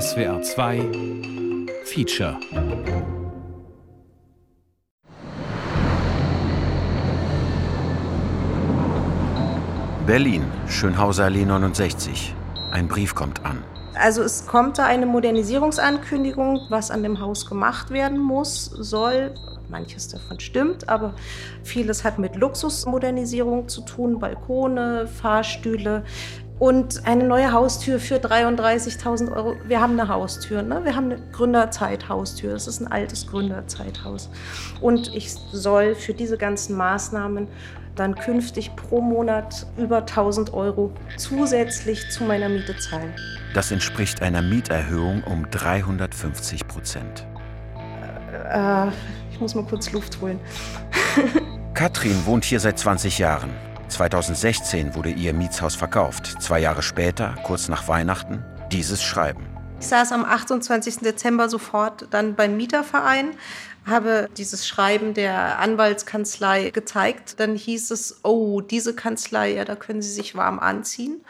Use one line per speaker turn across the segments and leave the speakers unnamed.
SWR 2 Feature
Berlin, Schönhauser Allee 69. Ein Brief kommt an.
Also es kommt da eine Modernisierungsankündigung, was an dem Haus gemacht werden muss, soll. Manches davon stimmt, aber vieles hat mit Luxusmodernisierung zu tun. Balkone, Fahrstühle, und eine neue Haustür für 33.000 Euro. Wir haben eine Haustür, ne? wir haben eine Gründerzeithaustür. Das ist ein altes Gründerzeithaus. Und ich soll für diese ganzen Maßnahmen dann künftig pro Monat über 1000 Euro zusätzlich zu meiner Miete zahlen.
Das entspricht einer Mieterhöhung um 350 Prozent.
Äh, ich muss mal kurz Luft holen.
Katrin wohnt hier seit 20 Jahren. 2016 wurde ihr Mietshaus verkauft. Zwei Jahre später, kurz nach Weihnachten, dieses Schreiben.
Ich saß am 28. Dezember sofort dann beim Mieterverein, habe dieses Schreiben der Anwaltskanzlei gezeigt. Dann hieß es, oh, diese Kanzlei, ja, da können Sie sich warm anziehen.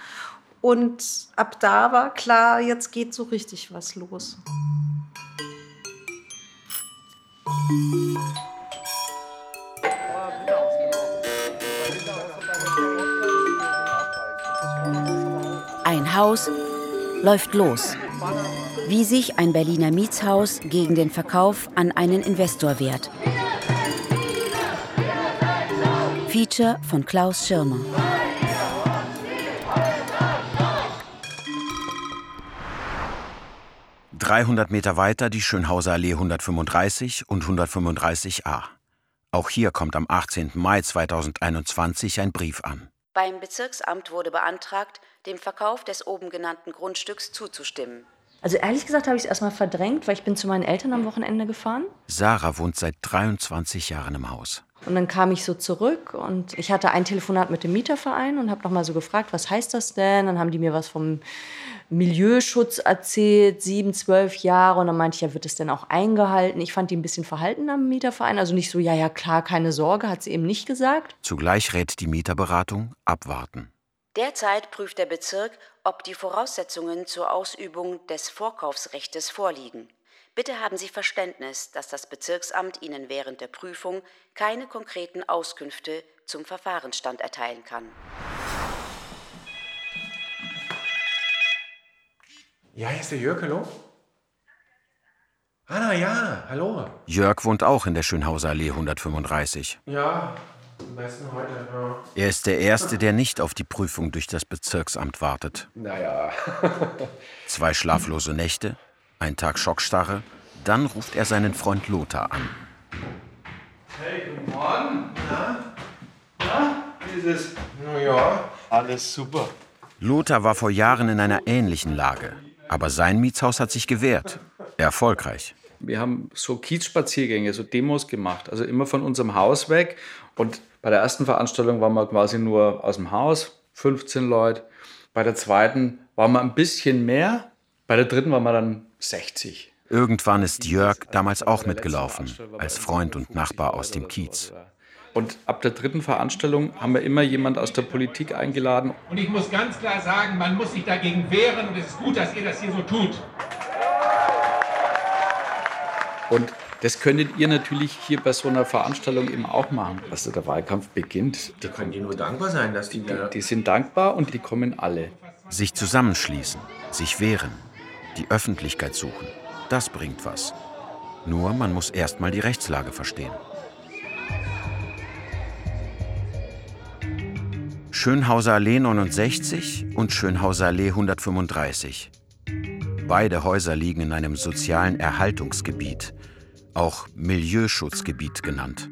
Und ab da war klar, jetzt geht so richtig was los.
Ein Haus läuft los. Wie sich ein Berliner Mietshaus gegen den Verkauf an einen Investor wehrt. Feature von Klaus Schirmer.
Dreihundert Meter weiter die Schönhauser Allee 135 und 135a. Auch hier kommt am 18. Mai 2021 ein Brief an.
Beim Bezirksamt wurde beantragt, dem Verkauf des oben genannten Grundstücks zuzustimmen.
Also ehrlich gesagt habe ich es erstmal verdrängt, weil ich bin zu meinen Eltern am Wochenende gefahren.
Sarah wohnt seit 23 Jahren im Haus.
Und dann kam ich so zurück und ich hatte ein Telefonat mit dem Mieterverein und habe nochmal so gefragt, was heißt das denn? Dann haben die mir was vom Milieuschutz erzählt, sieben, zwölf Jahre. Und dann meinte ich, ja, wird es denn auch eingehalten? Ich fand die ein bisschen verhalten am Mieterverein. Also nicht so, ja, ja, klar, keine Sorge, hat sie eben nicht gesagt.
Zugleich rät die Mieterberatung abwarten.
Derzeit prüft der Bezirk, ob die Voraussetzungen zur Ausübung des Vorkaufsrechtes vorliegen. Bitte haben Sie Verständnis, dass das Bezirksamt Ihnen während der Prüfung keine konkreten Auskünfte zum Verfahrensstand erteilen kann.
Ja, hier ist der Jörg, hallo? Anna, ja, hallo.
Jörg wohnt auch in der Schönhauser Allee 135.
Ja, am besten heute, ja.
Er ist der Erste, der nicht auf die Prüfung durch das Bezirksamt wartet.
Naja.
Zwei schlaflose Nächte, ein Tag Schockstarre, dann ruft er seinen Freund Lothar an.
Hey, guten Morgen. Na? Na? Wie ist es? Na ja, alles super.
Lothar war vor Jahren in einer ähnlichen Lage. Aber sein Mietshaus hat sich gewehrt. Erfolgreich.
Wir haben so Kiezspaziergänge, so Demos gemacht, also immer von unserem Haus weg. Und bei der ersten Veranstaltung waren wir quasi nur aus dem Haus, 15 Leute. Bei der zweiten waren wir ein bisschen mehr. Bei der dritten waren wir dann 60.
Irgendwann ist Jörg damals auch mitgelaufen, als Freund und Nachbar aus dem Kiez.
Und ab der dritten Veranstaltung haben wir immer jemand aus der Politik eingeladen.
Und ich muss ganz klar sagen, man muss sich dagegen wehren und es ist gut, dass ihr das hier so tut.
Und das könntet ihr natürlich hier bei so einer Veranstaltung eben auch machen. Also der Wahlkampf beginnt.
Die können dir nur dankbar sein, dass die,
die, die sind dankbar und die kommen alle.
Sich zusammenschließen, sich wehren, die Öffentlichkeit suchen, das bringt was. Nur man muss erst mal die Rechtslage verstehen. Schönhauser Allee 69 und Schönhauser Allee 135. Beide Häuser liegen in einem sozialen Erhaltungsgebiet, auch Milieuschutzgebiet genannt.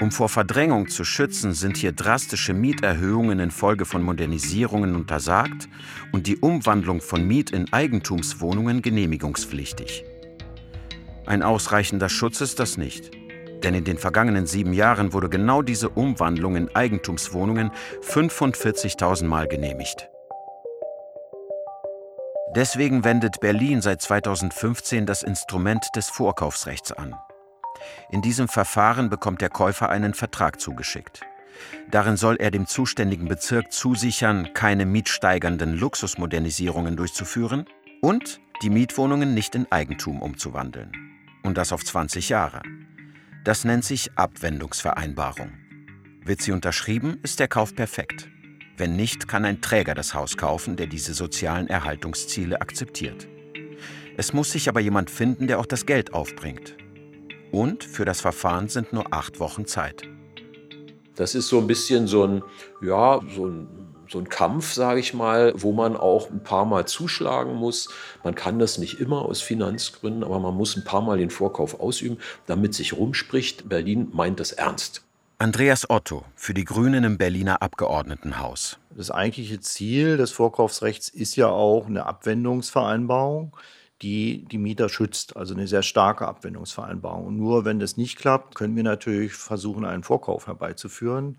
Um vor Verdrängung zu schützen, sind hier drastische Mieterhöhungen infolge von Modernisierungen untersagt und die Umwandlung von Miet- in Eigentumswohnungen genehmigungspflichtig. Ein ausreichender Schutz ist das nicht. Denn in den vergangenen sieben Jahren wurde genau diese Umwandlung in Eigentumswohnungen 45.000 Mal genehmigt. Deswegen wendet Berlin seit 2015 das Instrument des Vorkaufsrechts an. In diesem Verfahren bekommt der Käufer einen Vertrag zugeschickt. Darin soll er dem zuständigen Bezirk zusichern, keine mietsteigernden Luxusmodernisierungen durchzuführen und die Mietwohnungen nicht in Eigentum umzuwandeln. Und das auf 20 Jahre. Das nennt sich Abwendungsvereinbarung. Wird sie unterschrieben, ist der Kauf perfekt. Wenn nicht, kann ein Träger das Haus kaufen, der diese sozialen Erhaltungsziele akzeptiert. Es muss sich aber jemand finden, der auch das Geld aufbringt. Und für das Verfahren sind nur acht Wochen Zeit.
Das ist so ein bisschen so ein, ja, so ein, so ein Kampf, sage ich mal, wo man auch ein paar Mal zuschlagen muss. Man kann das nicht immer aus Finanzgründen, aber man muss ein paar Mal den Vorkauf ausüben, damit sich rumspricht. Berlin meint das ernst.
Andreas Otto für die Grünen im Berliner Abgeordnetenhaus.
Das eigentliche Ziel des Vorkaufsrechts ist ja auch eine Abwendungsvereinbarung, die die Mieter schützt, also eine sehr starke Abwendungsvereinbarung. Und nur wenn das nicht klappt, können wir natürlich versuchen, einen Vorkauf herbeizuführen.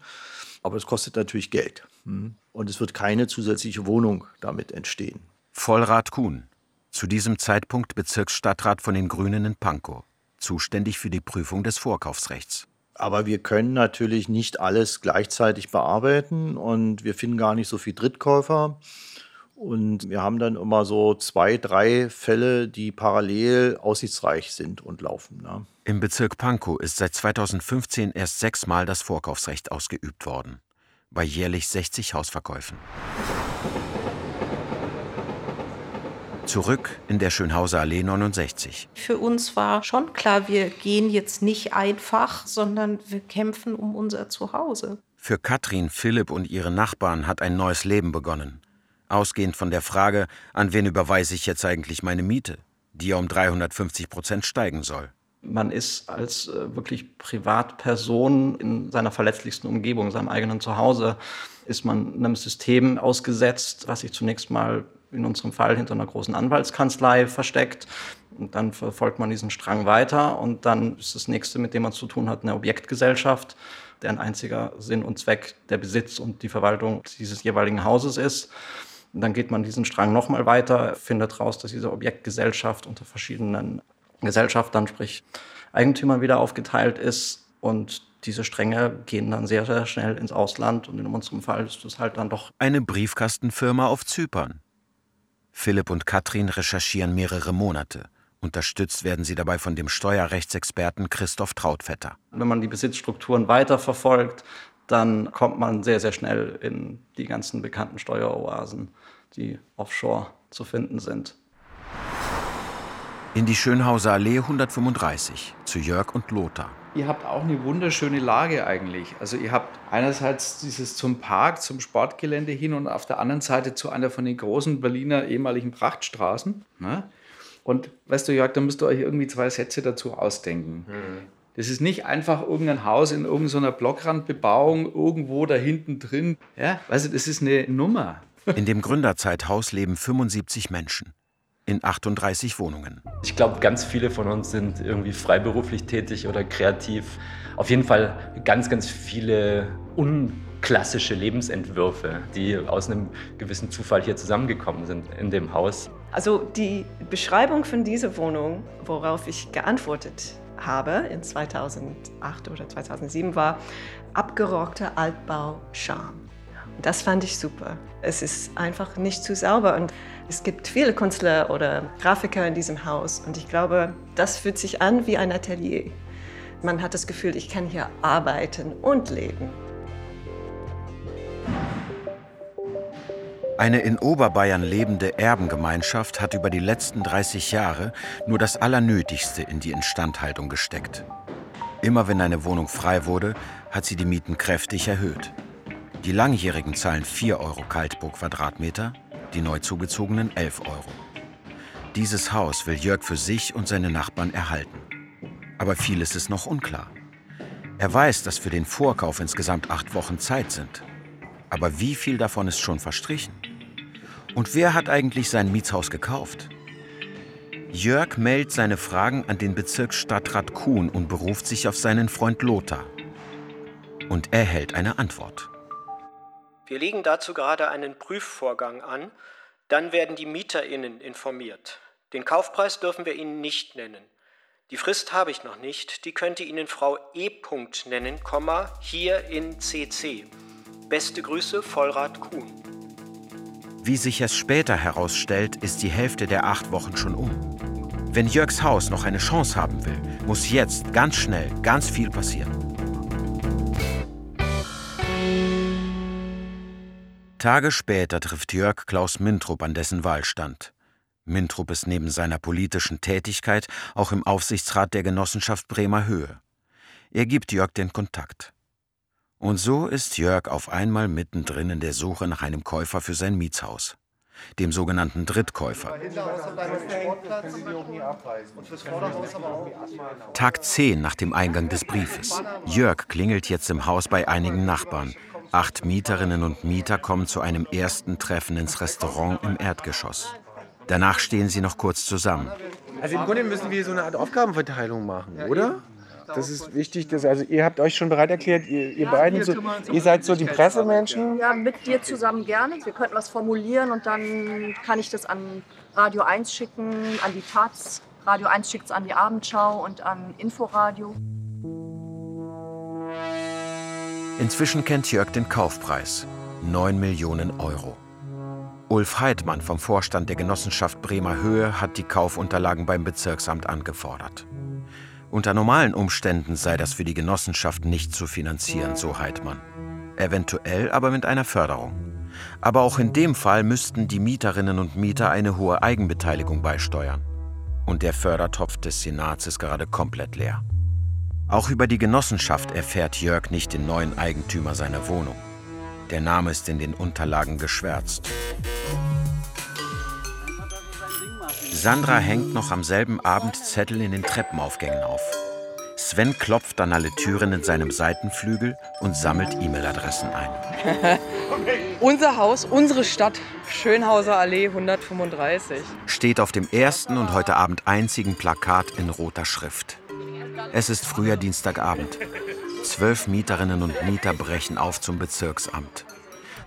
Aber es kostet natürlich Geld. Hm? Und es wird keine zusätzliche Wohnung damit entstehen.
Vollrat Kuhn, zu diesem Zeitpunkt Bezirksstadtrat von den Grünen in Pankow, zuständig für die Prüfung des Vorkaufsrechts.
Aber wir können natürlich nicht alles gleichzeitig bearbeiten und wir finden gar nicht so viel Drittkäufer. Und wir haben dann immer so zwei, drei Fälle, die parallel aussichtsreich sind und laufen. Ne?
Im Bezirk Pankow ist seit 2015 erst sechsmal das Vorkaufsrecht ausgeübt worden. Bei jährlich 60 Hausverkäufen. Zurück in der Schönhauser Allee 69.
Für uns war schon klar, wir gehen jetzt nicht einfach, sondern wir kämpfen um unser Zuhause.
Für Katrin, Philipp und ihre Nachbarn hat ein neues Leben begonnen. Ausgehend von der Frage, an wen überweise ich jetzt eigentlich meine Miete, die ja um 350 Prozent steigen soll.
Man ist als äh, wirklich Privatperson in seiner verletzlichsten Umgebung, seinem eigenen Zuhause, ist man einem System ausgesetzt, was sich zunächst mal in unserem Fall hinter einer großen Anwaltskanzlei versteckt. Und dann verfolgt man diesen Strang weiter und dann ist das nächste, mit dem man zu tun hat, eine Objektgesellschaft, deren einziger Sinn und Zweck der Besitz und die Verwaltung dieses jeweiligen Hauses ist. Und dann geht man diesen Strang nochmal weiter, findet raus, dass diese Objektgesellschaft unter verschiedenen Gesellschaftern, sprich Eigentümern wieder aufgeteilt ist und diese Stränge gehen dann sehr, sehr schnell ins Ausland und in unserem Fall ist das halt dann doch.
Eine Briefkastenfirma auf Zypern. Philipp und Katrin recherchieren mehrere Monate. Unterstützt werden sie dabei von dem Steuerrechtsexperten Christoph Trautvetter.
Wenn man die Besitzstrukturen weiterverfolgt, dann kommt man sehr, sehr schnell in die ganzen bekannten Steueroasen, die offshore zu finden sind.
In die Schönhauser Allee 135 zu Jörg und Lothar.
Ihr habt auch eine wunderschöne Lage eigentlich. Also ihr habt einerseits dieses zum Park, zum Sportgelände hin und auf der anderen Seite zu einer von den großen Berliner ehemaligen Prachtstraßen. Ne? Und weißt du, Jörg, da müsst ihr euch irgendwie zwei Sätze dazu ausdenken. Mhm. Das ist nicht einfach irgendein Haus in irgendeiner Blockrandbebauung irgendwo da hinten drin. Ja, weißt du, das ist eine Nummer.
In dem Gründerzeithaus leben 75 Menschen in 38 Wohnungen.
Ich glaube, ganz viele von uns sind irgendwie freiberuflich tätig oder kreativ. Auf jeden Fall ganz, ganz viele unklassische Lebensentwürfe, die aus einem gewissen Zufall hier zusammengekommen sind in dem Haus.
Also die Beschreibung von dieser Wohnung, worauf ich geantwortet habe in 2008 oder 2007 war abgerockter Altbau Charme. Das fand ich super. Es ist einfach nicht zu sauber und es gibt viele Künstler oder Grafiker in diesem Haus und ich glaube, das fühlt sich an wie ein Atelier. Man hat das Gefühl, ich kann hier arbeiten und leben.
Eine in Oberbayern lebende Erbengemeinschaft hat über die letzten 30 Jahre nur das Allernötigste in die Instandhaltung gesteckt. Immer wenn eine Wohnung frei wurde, hat sie die Mieten kräftig erhöht. Die Langjährigen zahlen 4 Euro kalt pro Quadratmeter, die neu zugezogenen 11 Euro. Dieses Haus will Jörg für sich und seine Nachbarn erhalten. Aber vieles ist noch unklar. Er weiß, dass für den Vorkauf insgesamt acht Wochen Zeit sind. Aber wie viel davon ist schon verstrichen? Und wer hat eigentlich sein Mietshaus gekauft? Jörg meldet seine Fragen an den Bezirksstadtrat Kuhn und beruft sich auf seinen Freund Lothar. Und er hält eine Antwort.
Wir legen dazu gerade einen Prüfvorgang an. Dann werden die MieterInnen informiert. Den Kaufpreis dürfen wir Ihnen nicht nennen. Die Frist habe ich noch nicht. Die könnte Ihnen Frau E. nennen, hier in CC. Beste Grüße, Vollrat Kuhn.
Wie sich es später herausstellt, ist die Hälfte der acht Wochen schon um. Wenn Jörgs Haus noch eine Chance haben will, muss jetzt ganz schnell ganz viel passieren. Tage später trifft Jörg Klaus Mintrup an dessen Wahlstand. Mintrup ist neben seiner politischen Tätigkeit auch im Aufsichtsrat der Genossenschaft Bremer Höhe. Er gibt Jörg den Kontakt. Und so ist Jörg auf einmal mittendrin in der Suche nach einem Käufer für sein Mietshaus, dem sogenannten Drittkäufer. Tag 10 nach dem Eingang des Briefes. Jörg klingelt jetzt im Haus bei einigen Nachbarn. Acht Mieterinnen und Mieter kommen zu einem ersten Treffen ins Restaurant im Erdgeschoss. Danach stehen sie noch kurz zusammen.
Also im Grunde müssen wir so eine Art Aufgabenverteilung machen, oder? Das ist wichtig, dass, also ihr habt euch schon bereit erklärt, ihr, ihr beiden, so, ihr seid so die Pressemenschen.
Ja, mit dir zusammen gerne. Wir könnten was formulieren und dann kann ich das an Radio 1 schicken, an die Taz. Radio 1 schickt es an die Abendschau und an Inforadio.
Inzwischen kennt Jörg den Kaufpreis. 9 Millionen Euro. Ulf Heidmann vom Vorstand der Genossenschaft Bremer Höhe hat die Kaufunterlagen beim Bezirksamt angefordert. Unter normalen Umständen sei das für die Genossenschaft nicht zu finanzieren, so Heidmann. Eventuell aber mit einer Förderung. Aber auch in dem Fall müssten die Mieterinnen und Mieter eine hohe Eigenbeteiligung beisteuern. Und der Fördertopf des Senats ist gerade komplett leer. Auch über die Genossenschaft erfährt Jörg nicht den neuen Eigentümer seiner Wohnung. Der Name ist in den Unterlagen geschwärzt. Sandra hängt noch am selben Abend Zettel in den Treppenaufgängen auf. Sven klopft an alle Türen in seinem Seitenflügel und sammelt E-Mail-Adressen ein.
Unser Haus, unsere Stadt, Schönhauser Allee 135.
Steht auf dem ersten und heute Abend einzigen Plakat in roter Schrift. Es ist früher Dienstagabend. Zwölf Mieterinnen und Mieter brechen auf zum Bezirksamt.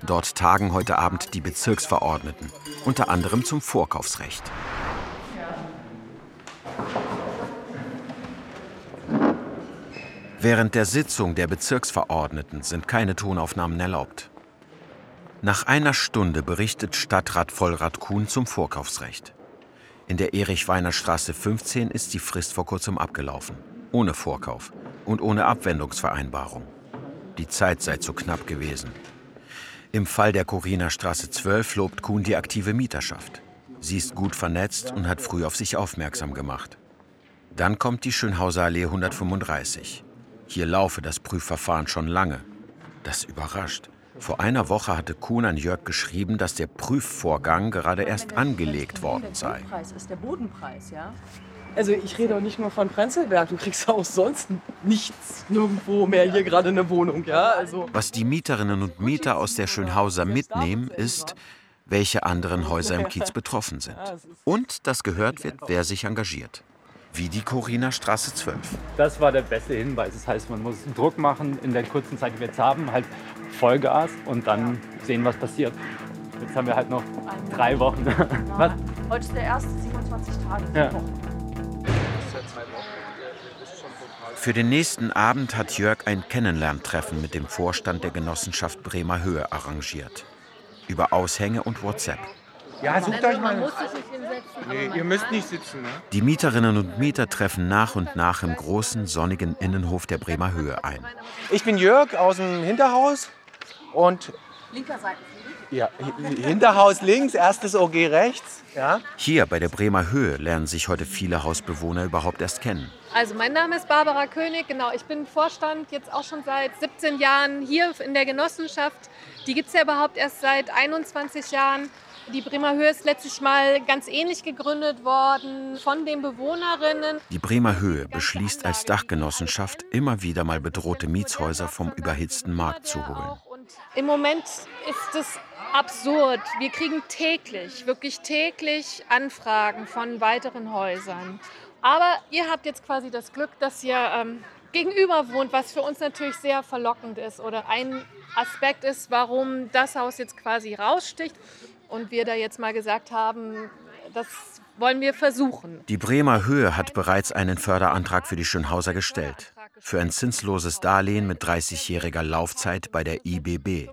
Dort tagen heute Abend die Bezirksverordneten, unter anderem zum Vorkaufsrecht. Während der Sitzung der Bezirksverordneten sind keine Tonaufnahmen erlaubt. Nach einer Stunde berichtet Stadtrat Vollrad Kuhn zum Vorkaufsrecht. In der Erich-Weiner-Straße 15 ist die Frist vor kurzem abgelaufen. Ohne Vorkauf und ohne Abwendungsvereinbarung. Die Zeit sei zu knapp gewesen. Im Fall der Corina Straße 12 lobt Kuhn die aktive Mieterschaft. Sie ist gut vernetzt und hat früh auf sich aufmerksam gemacht. Dann kommt die Schönhauser Allee 135. Hier laufe das Prüfverfahren schon lange. Das überrascht. Vor einer Woche hatte Kuhn an Jörg geschrieben, dass der Prüfvorgang gerade erst angelegt worden sei.
Preis ist der Bodenpreis, ja?
Also ich rede auch nicht nur von Prenzlberg, du kriegst auch sonst nichts, nirgendwo mehr hier gerade eine Wohnung, ja? Also
Was die Mieterinnen und Mieter aus der Schönhauser mitnehmen, ist, welche anderen Häuser im Kiez betroffen sind. Und dass gehört wird, wer sich engagiert. Wie die Corina Straße 12.
Das war der beste Hinweis. Das heißt, man muss Druck machen in der kurzen Zeit, die wir jetzt haben, halt Vollgas und dann sehen, was passiert. Jetzt haben wir halt noch drei Wochen. Was?
Heute ist der erste 27 Tage.
Ja.
Für den nächsten Abend hat Jörg ein Kennenlerntreffen mit dem Vorstand der Genossenschaft Bremer Höhe arrangiert. Über Aushänge und WhatsApp.
Ja, sucht euch mal. Nee, ihr müsst nicht sitzen, ne?
Die Mieterinnen und Mieter treffen nach und nach im großen, sonnigen Innenhof der Bremer Höhe ein.
Ich bin Jörg aus dem Hinterhaus und
Linker Seite.
Ja, Hi- Hinterhaus links, erstes OG rechts. Ja.
Hier bei der Bremer Höhe lernen sich heute viele Hausbewohner überhaupt erst kennen.
Also mein Name ist Barbara König, genau. Ich bin Vorstand jetzt auch schon seit 17 Jahren hier in der Genossenschaft. Die gibt es ja überhaupt erst seit 21 Jahren. Die Bremer Höhe ist letztlich mal ganz ähnlich gegründet worden von den Bewohnerinnen.
Die Bremer Höhe beschließt als Dachgenossenschaft, immer wieder mal bedrohte Mietshäuser vom überhitzten Markt zu holen.
Im Moment ist es absurd. Wir kriegen täglich, wirklich täglich Anfragen von weiteren Häusern. Aber ihr habt jetzt quasi das Glück, dass ihr ähm, gegenüber wohnt, was für uns natürlich sehr verlockend ist oder ein Aspekt ist, warum das Haus jetzt quasi raussticht und wir da jetzt mal gesagt haben, das wollen wir versuchen.
Die Bremer Höhe hat bereits einen Förderantrag für die Schönhauser gestellt. Für ein zinsloses Darlehen mit 30-jähriger Laufzeit bei der IBB,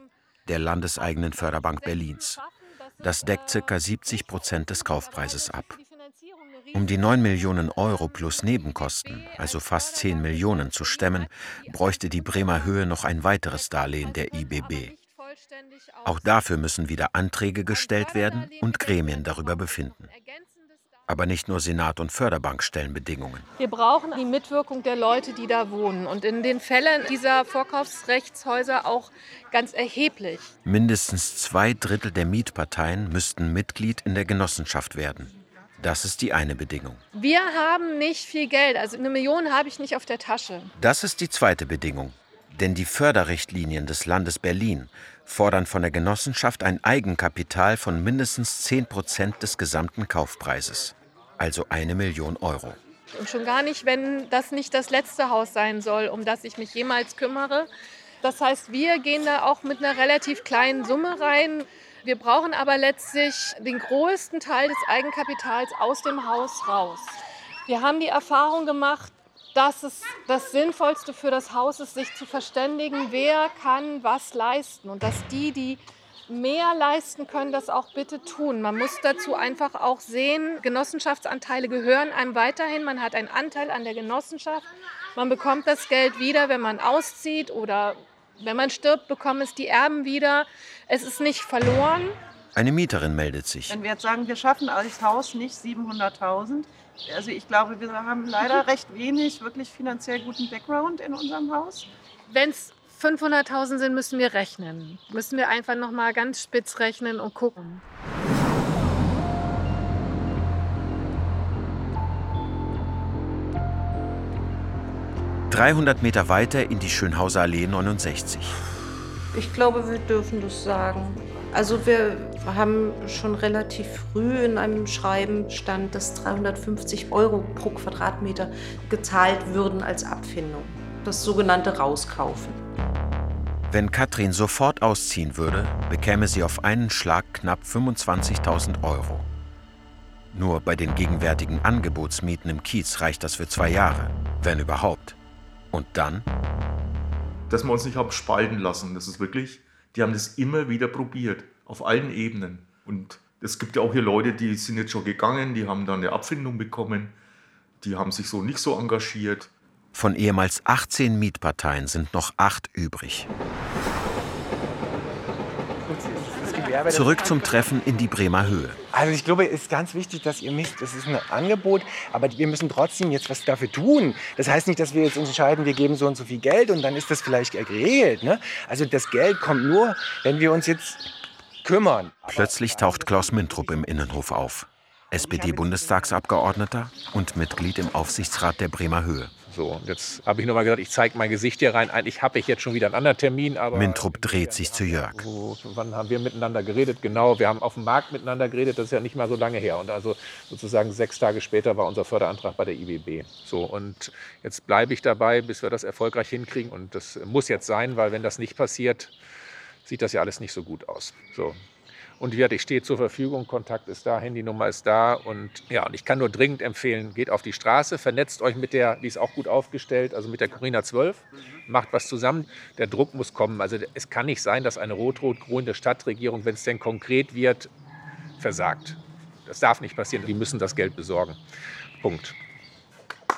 der Landeseigenen Förderbank Berlins. Das deckt ca. 70 Prozent des Kaufpreises ab. Um die 9 Millionen Euro plus Nebenkosten, also fast 10 Millionen, zu stemmen, bräuchte die Bremer Höhe noch ein weiteres Darlehen der IBB. Auch dafür müssen wieder Anträge gestellt werden und Gremien darüber befinden. Aber nicht nur Senat und Förderbank stellen Bedingungen.
Wir brauchen die Mitwirkung der Leute, die da wohnen. Und in den Fällen dieser Vorkaufsrechtshäuser auch ganz erheblich.
Mindestens zwei Drittel der Mietparteien müssten Mitglied in der Genossenschaft werden. Das ist die eine Bedingung.
Wir haben nicht viel Geld. Also eine Million habe ich nicht auf der Tasche.
Das ist die zweite Bedingung. Denn die Förderrichtlinien des Landes Berlin fordern von der Genossenschaft ein Eigenkapital von mindestens 10 Prozent des gesamten Kaufpreises also eine Million Euro.
Und schon gar nicht, wenn das nicht das letzte Haus sein soll, um das ich mich jemals kümmere. Das heißt, wir gehen da auch mit einer relativ kleinen Summe rein. Wir brauchen aber letztlich den größten Teil des Eigenkapitals aus dem Haus raus. Wir haben die Erfahrung gemacht, dass es das Sinnvollste für das Haus ist, sich zu verständigen, wer kann was leisten und dass die, die mehr leisten können, das auch bitte tun. Man muss dazu einfach auch sehen, Genossenschaftsanteile gehören einem weiterhin. Man hat einen Anteil an der Genossenschaft. Man bekommt das Geld wieder, wenn man auszieht oder wenn man stirbt, bekommen es die Erben wieder. Es ist nicht verloren.
Eine Mieterin meldet sich.
Wenn wir jetzt sagen, wir schaffen als Haus nicht 700.000, also ich glaube, wir haben leider recht wenig wirklich finanziell guten Background in unserem Haus.
Wenn es 500.000 sind, müssen wir rechnen. Müssen wir einfach noch mal ganz spitz rechnen und gucken.
»300 Meter weiter in die Schönhauser Allee 69.
Ich glaube, wir dürfen das sagen. Also wir haben schon relativ früh in einem Schreiben stand, dass 350 Euro pro Quadratmeter gezahlt würden als Abfindung. Das sogenannte Rauskaufen.
Wenn Katrin sofort ausziehen würde, bekäme sie auf einen Schlag knapp 25.000 Euro. Nur bei den gegenwärtigen Angebotsmieten im Kiez reicht das für zwei Jahre, wenn überhaupt. Und dann?
Dass wir uns nicht haben spalten lassen, das ist wirklich, die haben das immer wieder probiert, auf allen Ebenen. Und es gibt ja auch hier Leute, die sind jetzt schon gegangen, die haben dann eine Abfindung bekommen, die haben sich so nicht so engagiert.
Von ehemals 18 Mietparteien sind noch acht übrig. Zurück zum Treffen in die Bremer Höhe.
Also ich glaube, es ist ganz wichtig, dass ihr misst, das ist ein Angebot, aber wir müssen trotzdem jetzt was dafür tun. Das heißt nicht, dass wir jetzt uns entscheiden, wir geben so und so viel Geld und dann ist das vielleicht geregelt. Ne? Also das Geld kommt nur, wenn wir uns jetzt kümmern.
Plötzlich taucht Klaus Mintrup im Innenhof auf. SPD-Bundestagsabgeordneter und Mitglied im Aufsichtsrat der Bremer Höhe.
So, jetzt habe ich nur mal gesagt, ich zeige mein Gesicht hier rein. Eigentlich habe ich jetzt schon wieder einen anderen Termin. Aber
Mintrup dreht sich zu Jörg.
So, wann haben wir miteinander geredet? Genau, wir haben auf dem Markt miteinander geredet. Das ist ja nicht mal so lange her. Und also sozusagen sechs Tage später war unser Förderantrag bei der IBB. So, und jetzt bleibe ich dabei, bis wir das erfolgreich hinkriegen. Und das muss jetzt sein, weil wenn das nicht passiert, sieht das ja alles nicht so gut aus. So, und wie gesagt, ich stehe zur Verfügung, Kontakt ist da, Handynummer ist da. Und ja, und ich kann nur dringend empfehlen, geht auf die Straße, vernetzt euch mit der, die ist auch gut aufgestellt, also mit der Corina 12, macht was zusammen. Der Druck muss kommen. Also es kann nicht sein, dass eine rot-rot-grüne Stadtregierung, wenn es denn konkret wird, versagt. Das darf nicht passieren. Die müssen das Geld besorgen. Punkt.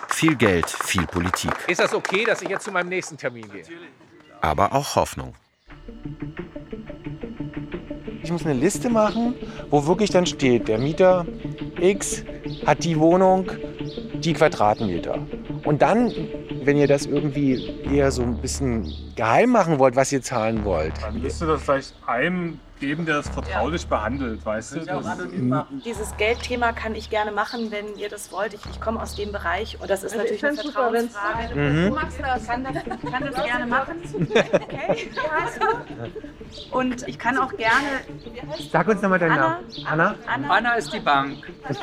Viel Geld, viel Politik.
Ist das okay, dass ich jetzt zu meinem nächsten Termin gehe?
Aber auch Hoffnung.
Ich muss eine Liste machen, wo wirklich dann steht, der Mieter X hat die Wohnung, die Quadratmeter. Und dann, wenn ihr das irgendwie eher so ein bisschen geheim machen wollt, was ihr zahlen wollt.
Dann müsste das vielleicht einem geben, der das vertraulich ja. behandelt, weißt du? Das
Dieses Geldthema kann ich gerne machen, wenn ihr das wollt. Ich, ich komme aus dem Bereich und das ist also natürlich eine Vertrauensfrage.
Mhm.
Du machst das. Ich kann das, kann das gerne machen. Okay, wie heißt du? Und ich kann auch gerne.
Sag uns nochmal deinen
Namen.
Anna?
Anna?
Anna ist die Bank.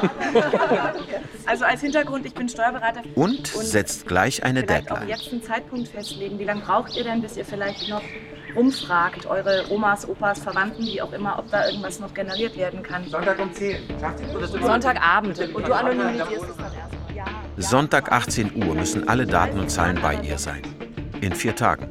Also als Hintergrund, ich bin Steuerberater.
Und, und setzt gleich eine Deadline.
auch jetzt einen Zeitpunkt festlegen. Wie lange braucht ihr denn, bis ihr vielleicht noch umfragt, eure Omas, Opas, Verwandten, wie auch immer, ob da irgendwas noch generiert werden kann.
Sonntag um 10.
Sonntagabend. Und du anonymisierst es dann erst.
Sonntag 18 Uhr müssen alle Daten und Zahlen bei ihr sein. In vier Tagen.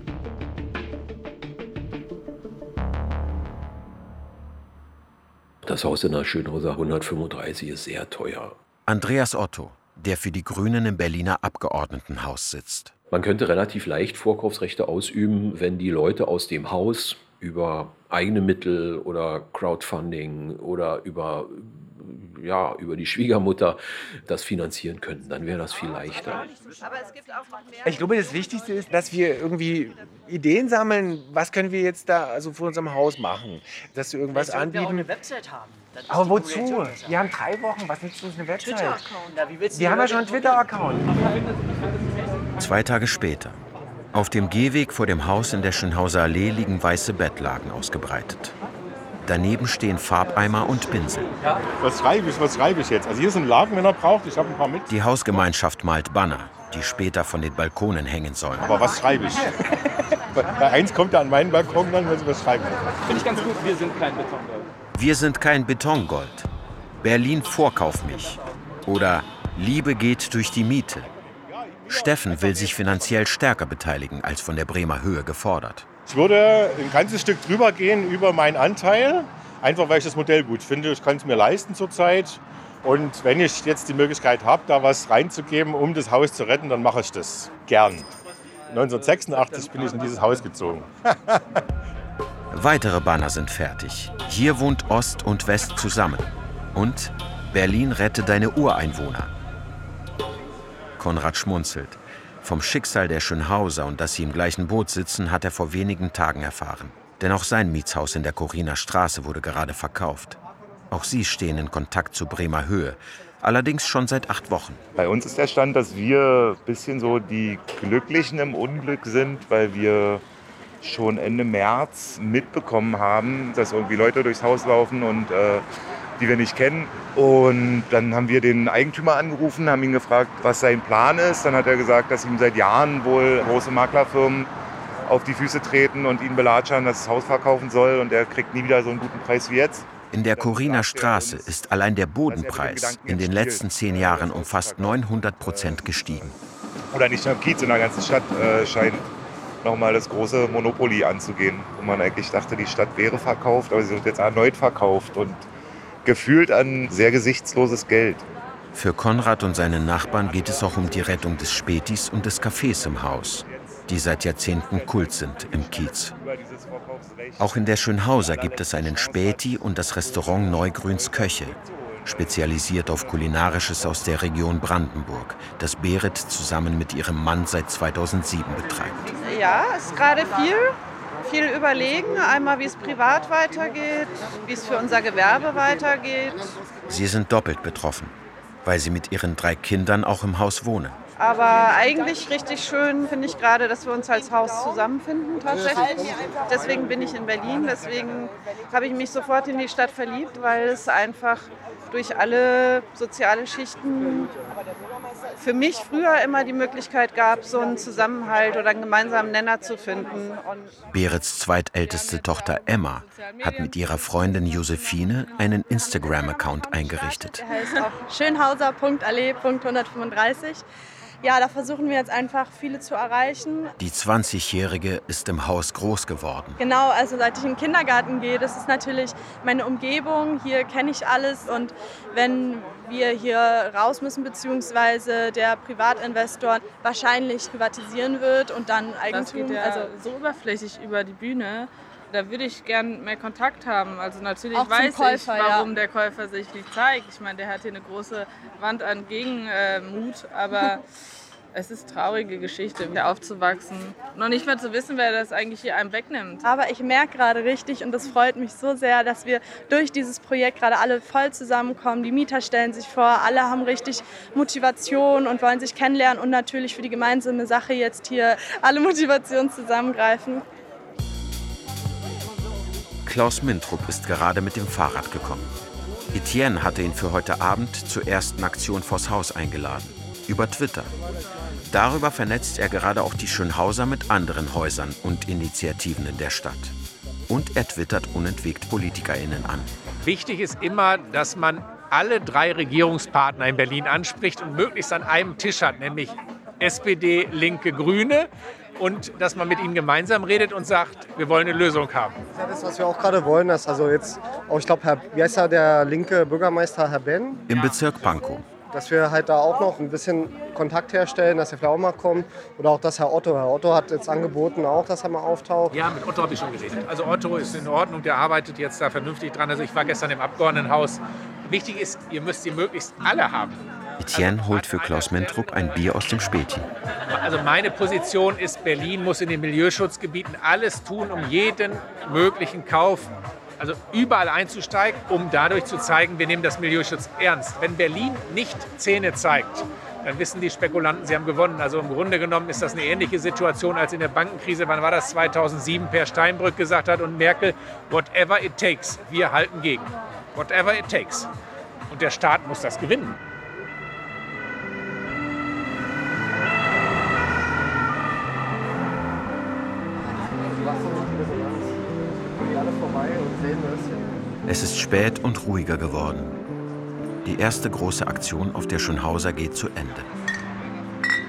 Das Haus in der Schönhauser 135 ist sehr teuer.
Andreas Otto, der für die Grünen im Berliner Abgeordnetenhaus sitzt.
Man könnte relativ leicht Vorkaufsrechte ausüben, wenn die Leute aus dem Haus über eigene Mittel oder Crowdfunding oder über, ja, über die Schwiegermutter das finanzieren könnten. Dann wäre das viel leichter.
Ich glaube, das Wichtigste ist, dass wir irgendwie Ideen sammeln. Was können wir jetzt da also vor unserem Haus machen? Dass wir irgendwas
Vielleicht sollten wir auch
anbieten.
eine Website haben.
Aber wozu? Wir haben drei Wochen. Was nützt uns eine Website?
Na,
Wir haben ja schon einen Twitter-Account.
Zwei Tage später. Auf dem Gehweg vor dem Haus in der Schönhauser Allee liegen weiße Bettlaken ausgebreitet. Daneben stehen Farbeimer und Pinsel.
Was schreibe ich, was schreibe ich jetzt? Also hier sind Laken, wenn er braucht. Ich habe ein paar mit.
Die Hausgemeinschaft malt Banner, die später von den Balkonen hängen sollen.
Aber was schreibe ich? Bei eins kommt er an meinen Balkon, dann muss ich was schreiben.
Finde ich ganz gut, wir sind kein Betongold.
Wir sind kein Betongold. Berlin vorkauf mich. Oder Liebe geht durch die Miete. Steffen will sich finanziell stärker beteiligen als von der Bremer Höhe gefordert.
Ich würde ein ganzes Stück drüber gehen über meinen Anteil. Einfach weil ich das Modell gut finde. Ich kann es mir leisten zurzeit. Und wenn ich jetzt die Möglichkeit habe, da was reinzugeben, um das Haus zu retten, dann mache ich das gern. 1986 bin ich in dieses Haus gezogen.
Weitere Banner sind fertig. Hier wohnt Ost und West zusammen. Und Berlin rette deine Ureinwohner. Konrad schmunzelt. Vom Schicksal der Schönhauser und dass sie im gleichen Boot sitzen, hat er vor wenigen Tagen erfahren. Denn auch sein Mietshaus in der Coriner Straße wurde gerade verkauft. Auch sie stehen in Kontakt zu Bremer Höhe, allerdings schon seit acht Wochen.
Bei uns ist der Stand, dass wir ein bisschen so die Glücklichen im Unglück sind, weil wir schon Ende März mitbekommen haben, dass irgendwie Leute durchs Haus laufen und äh, die wir nicht kennen. Und dann haben wir den Eigentümer angerufen, haben ihn gefragt, was sein Plan ist. Dann hat er gesagt, dass ihm seit Jahren wohl große Maklerfirmen auf die Füße treten und ihn belatschern, dass das Haus verkaufen soll und er kriegt nie wieder so einen guten Preis wie jetzt.
In der Coriner Straße ist allein der Bodenpreis in den letzten zehn Jahren um fast 900 Prozent gestiegen.
Oder nicht nur im Kiez, in der ganzen Stadt äh, scheint nochmal das große Monopoly anzugehen. Wo man eigentlich dachte, die Stadt wäre verkauft, aber sie wird jetzt erneut verkauft und gefühlt an sehr gesichtsloses Geld.
Für Konrad und seine Nachbarn geht es auch um die Rettung des Spätis und des Cafés im Haus, die seit Jahrzehnten Kult sind im Kiez. Auch in der Schönhauser gibt es einen Späti und das Restaurant Neugrüns Köche, spezialisiert auf Kulinarisches aus der Region Brandenburg, das Berit zusammen mit ihrem Mann seit 2007 betreibt.
Ja, ist gerade viel. Viel überlegen. Einmal, wie es privat weitergeht, wie es für unser Gewerbe weitergeht.
Sie sind doppelt betroffen, weil sie mit ihren drei Kindern auch im Haus wohnen.
Aber eigentlich richtig schön finde ich gerade, dass wir uns als Haus zusammenfinden tatsächlich. Deswegen bin ich in Berlin, deswegen habe ich mich sofort in die Stadt verliebt, weil es einfach durch alle soziale Schichten für mich früher immer die Möglichkeit gab, so einen Zusammenhalt oder einen gemeinsamen Nenner zu finden. Und
Berits zweitälteste Tochter Emma hat mit ihrer Freundin Josephine einen Instagram-Account eingerichtet.
Der heißt auch schönhauser.allee.135. Ja, da versuchen wir jetzt einfach viele zu erreichen.
Die 20-Jährige ist im Haus groß geworden.
Genau, also seit ich in den Kindergarten gehe, das ist natürlich meine Umgebung. Hier kenne ich alles und wenn wir hier raus müssen, beziehungsweise der Privatinvestor wahrscheinlich privatisieren wird und dann
Das
Eigentum.
geht ja
also
so überflächig über die Bühne. Da würde ich gern mehr Kontakt haben. Also natürlich
Auch
weiß
Käufer,
ich, warum
ja.
der Käufer sich nicht zeigt. Ich meine, der hat hier eine große Wand an Gegenmut, aber es ist traurige Geschichte, hier aufzuwachsen. Noch nicht mal zu wissen, wer das eigentlich hier einem wegnimmt.
Aber ich merke gerade richtig und das freut mich so sehr, dass wir durch dieses Projekt gerade alle voll zusammenkommen. Die Mieter stellen sich vor, alle haben richtig Motivation und wollen sich kennenlernen und natürlich für die gemeinsame Sache jetzt hier alle Motivationen zusammengreifen.
Klaus Mintrup ist gerade mit dem Fahrrad gekommen. Etienne hatte ihn für heute Abend zur ersten Aktion vors Haus eingeladen. Über Twitter. Darüber vernetzt er gerade auch die Schönhauser mit anderen Häusern und Initiativen in der Stadt. Und er twittert unentwegt PolitikerInnen an.
Wichtig ist immer, dass man alle drei Regierungspartner in Berlin anspricht und möglichst an einem Tisch hat, nämlich SPD, Linke, Grüne. Und dass man mit ihnen gemeinsam redet und sagt, wir wollen eine Lösung haben.
Das ist ja das, was wir auch gerade wollen. Dass also jetzt, auch ich glaube, Herr, wie heißt er, der linke Bürgermeister, Herr Ben?
Im Bezirk Pankow.
Dass wir halt da auch noch ein bisschen Kontakt herstellen, dass er vielleicht auch mal kommt. Oder auch, dass Herr Otto, Herr Otto hat jetzt angeboten auch, dass er mal auftaucht.
Ja, mit Otto habe ich schon geredet. Also Otto ist in Ordnung, der arbeitet jetzt da vernünftig dran. Also ich war gestern im Abgeordnetenhaus. Wichtig ist, ihr müsst sie möglichst alle haben.
Etienne holt für Klaus Mentrup ein Bier aus dem Späti.
Also meine Position ist, Berlin muss in den Milieuschutzgebieten alles tun, um jeden möglichen Kauf, also überall einzusteigen, um dadurch zu zeigen, wir nehmen das Milieuschutz ernst. Wenn Berlin nicht Zähne zeigt, dann wissen die Spekulanten, sie haben gewonnen. Also im Grunde genommen ist das eine ähnliche Situation als in der Bankenkrise. Wann war das? 2007 Per Steinbrück gesagt hat und Merkel, whatever it takes, wir halten gegen. Whatever it takes. Und der Staat muss das gewinnen.
Es ist spät und ruhiger geworden. Die erste große Aktion auf der Schönhauser geht zu Ende.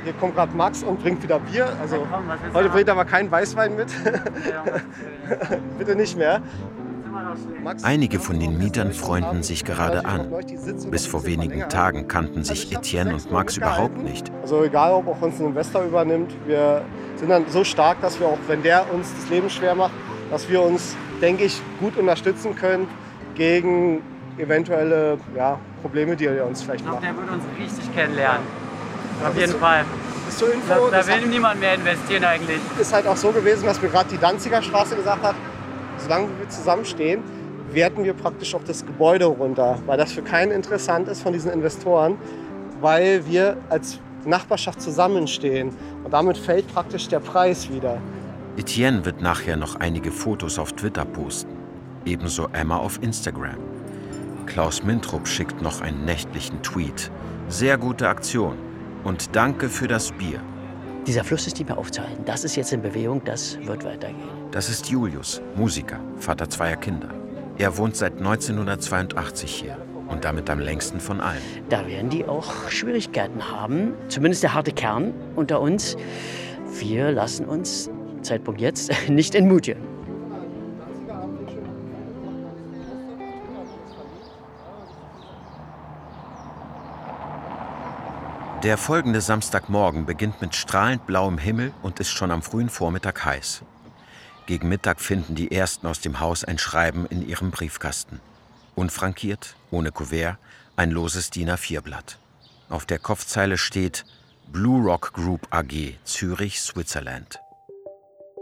Hier kommt gerade Max und bringt wieder Bier. Also heute bringt er aber keinen Weißwein mit. Bitte nicht mehr.
Einige von den Mietern freunden sich gerade an. Bis vor wenigen Tagen kannten sich Etienne und Max überhaupt nicht.
Also egal, ob auch uns ein Investor übernimmt, wir sind dann so stark, dass wir auch, wenn der uns das Leben schwer macht, dass wir uns, denke ich, gut unterstützen können gegen eventuelle ja, Probleme, die er uns vielleicht
Ich glaube,
macht.
der würde uns richtig kennenlernen.
Ja,
Auf jeden
zu-
Fall.
Bis zur Info,
Da, da will
hat-
niemand mehr investieren eigentlich.
ist halt auch so gewesen, dass mir gerade die Danziger Straße gesagt hat, solange wir zusammenstehen, werten wir praktisch auch das Gebäude runter, weil das für keinen interessant ist von diesen Investoren, weil wir als Nachbarschaft zusammenstehen und damit fällt praktisch der Preis wieder.
Etienne wird nachher noch einige Fotos auf Twitter posten. Ebenso Emma auf Instagram. Klaus Mintrup schickt noch einen nächtlichen Tweet. Sehr gute Aktion. Und danke für das Bier.
Dieser Fluss ist nicht mehr aufzuhalten. Das ist jetzt in Bewegung, das wird weitergehen.
Das ist Julius, Musiker, Vater zweier Kinder. Er wohnt seit 1982 hier und damit am längsten von allen.
Da werden die auch Schwierigkeiten haben, zumindest der harte Kern unter uns. Wir lassen uns, Zeitpunkt jetzt, nicht entmutigen.
Der folgende Samstagmorgen beginnt mit strahlend blauem Himmel und ist schon am frühen Vormittag heiß. Gegen Mittag finden die Ersten aus dem Haus ein Schreiben in ihrem Briefkasten. Unfrankiert, ohne Kuvert, ein loses DIN A4-Blatt. Auf der Kopfzeile steht Blue Rock Group AG, Zürich, Switzerland.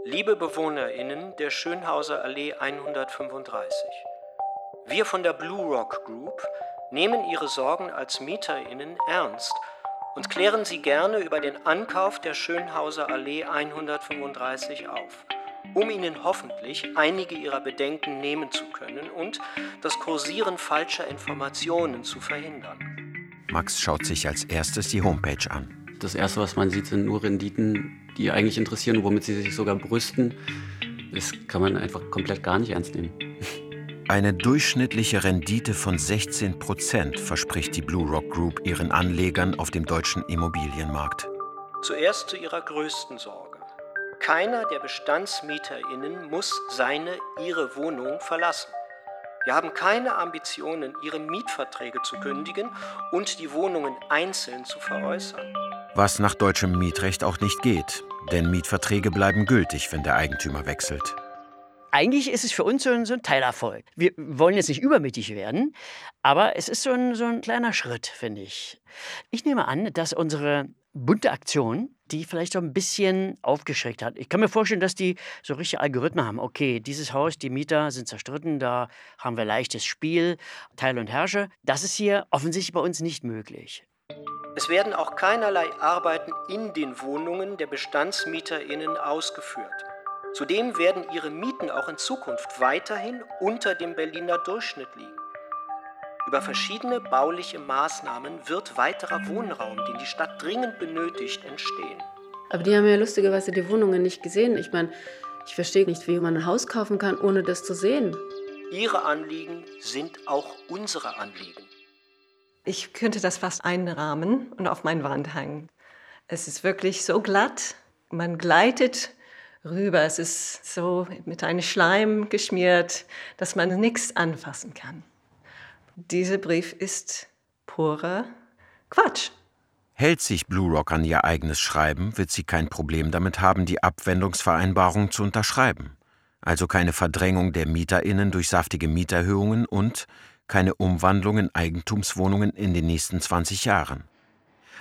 Liebe BewohnerInnen der Schönhauser Allee 135. Wir von der Blue Rock Group nehmen Ihre Sorgen als MieterInnen ernst und klären Sie gerne über den Ankauf der Schönhauser Allee 135 auf, um Ihnen hoffentlich einige Ihrer Bedenken nehmen zu können und das Kursieren falscher Informationen zu verhindern.
Max schaut sich als erstes die Homepage an.
Das Erste, was man sieht, sind nur Renditen, die eigentlich interessieren, womit sie sich sogar brüsten. Das kann man einfach komplett gar nicht ernst nehmen.
Eine durchschnittliche Rendite von 16 Prozent verspricht die Blue Rock Group ihren Anlegern auf dem deutschen Immobilienmarkt.
Zuerst zu ihrer größten Sorge. Keiner der BestandsmieterInnen muss seine, ihre Wohnung verlassen. Wir haben keine Ambitionen, ihre Mietverträge zu kündigen und die Wohnungen einzeln zu veräußern.
Was nach deutschem Mietrecht auch nicht geht, denn Mietverträge bleiben gültig, wenn der Eigentümer wechselt.
Eigentlich ist es für uns so ein, so ein Teilerfolg. Wir wollen jetzt nicht übermütig werden, aber es ist so ein, so ein kleiner Schritt, finde ich. Ich nehme an, dass unsere bunte Aktion die vielleicht so ein bisschen aufgeschreckt hat. Ich kann mir vorstellen, dass die so richtige Algorithmen haben. Okay, dieses Haus, die Mieter sind zerstritten, da haben wir leichtes Spiel, Teil und Herrsche. Das ist hier offensichtlich bei uns nicht möglich.
Es werden auch keinerlei Arbeiten in den Wohnungen der BestandsmieterInnen ausgeführt. Zudem werden ihre Mieten auch in Zukunft weiterhin unter dem Berliner Durchschnitt liegen. Über verschiedene bauliche Maßnahmen wird weiterer Wohnraum, den die Stadt dringend benötigt, entstehen.
Aber die haben ja lustigerweise die Wohnungen nicht gesehen. Ich meine, ich verstehe nicht, wie man ein Haus kaufen kann, ohne das zu sehen.
Ihre Anliegen sind auch unsere Anliegen.
Ich könnte das fast einrahmen und auf meine Wand hängen. Es ist wirklich so glatt,
Man gleitet rüber. Es ist so mit einem Schleim geschmiert, dass man nichts anfassen kann. Dieser Brief ist purer Quatsch.
Hält sich Blue Rock an ihr eigenes Schreiben, wird sie kein Problem damit haben, die Abwendungsvereinbarung zu unterschreiben. Also keine Verdrängung der MieterInnen durch saftige Mieterhöhungen und keine Umwandlung in Eigentumswohnungen in den nächsten 20 Jahren.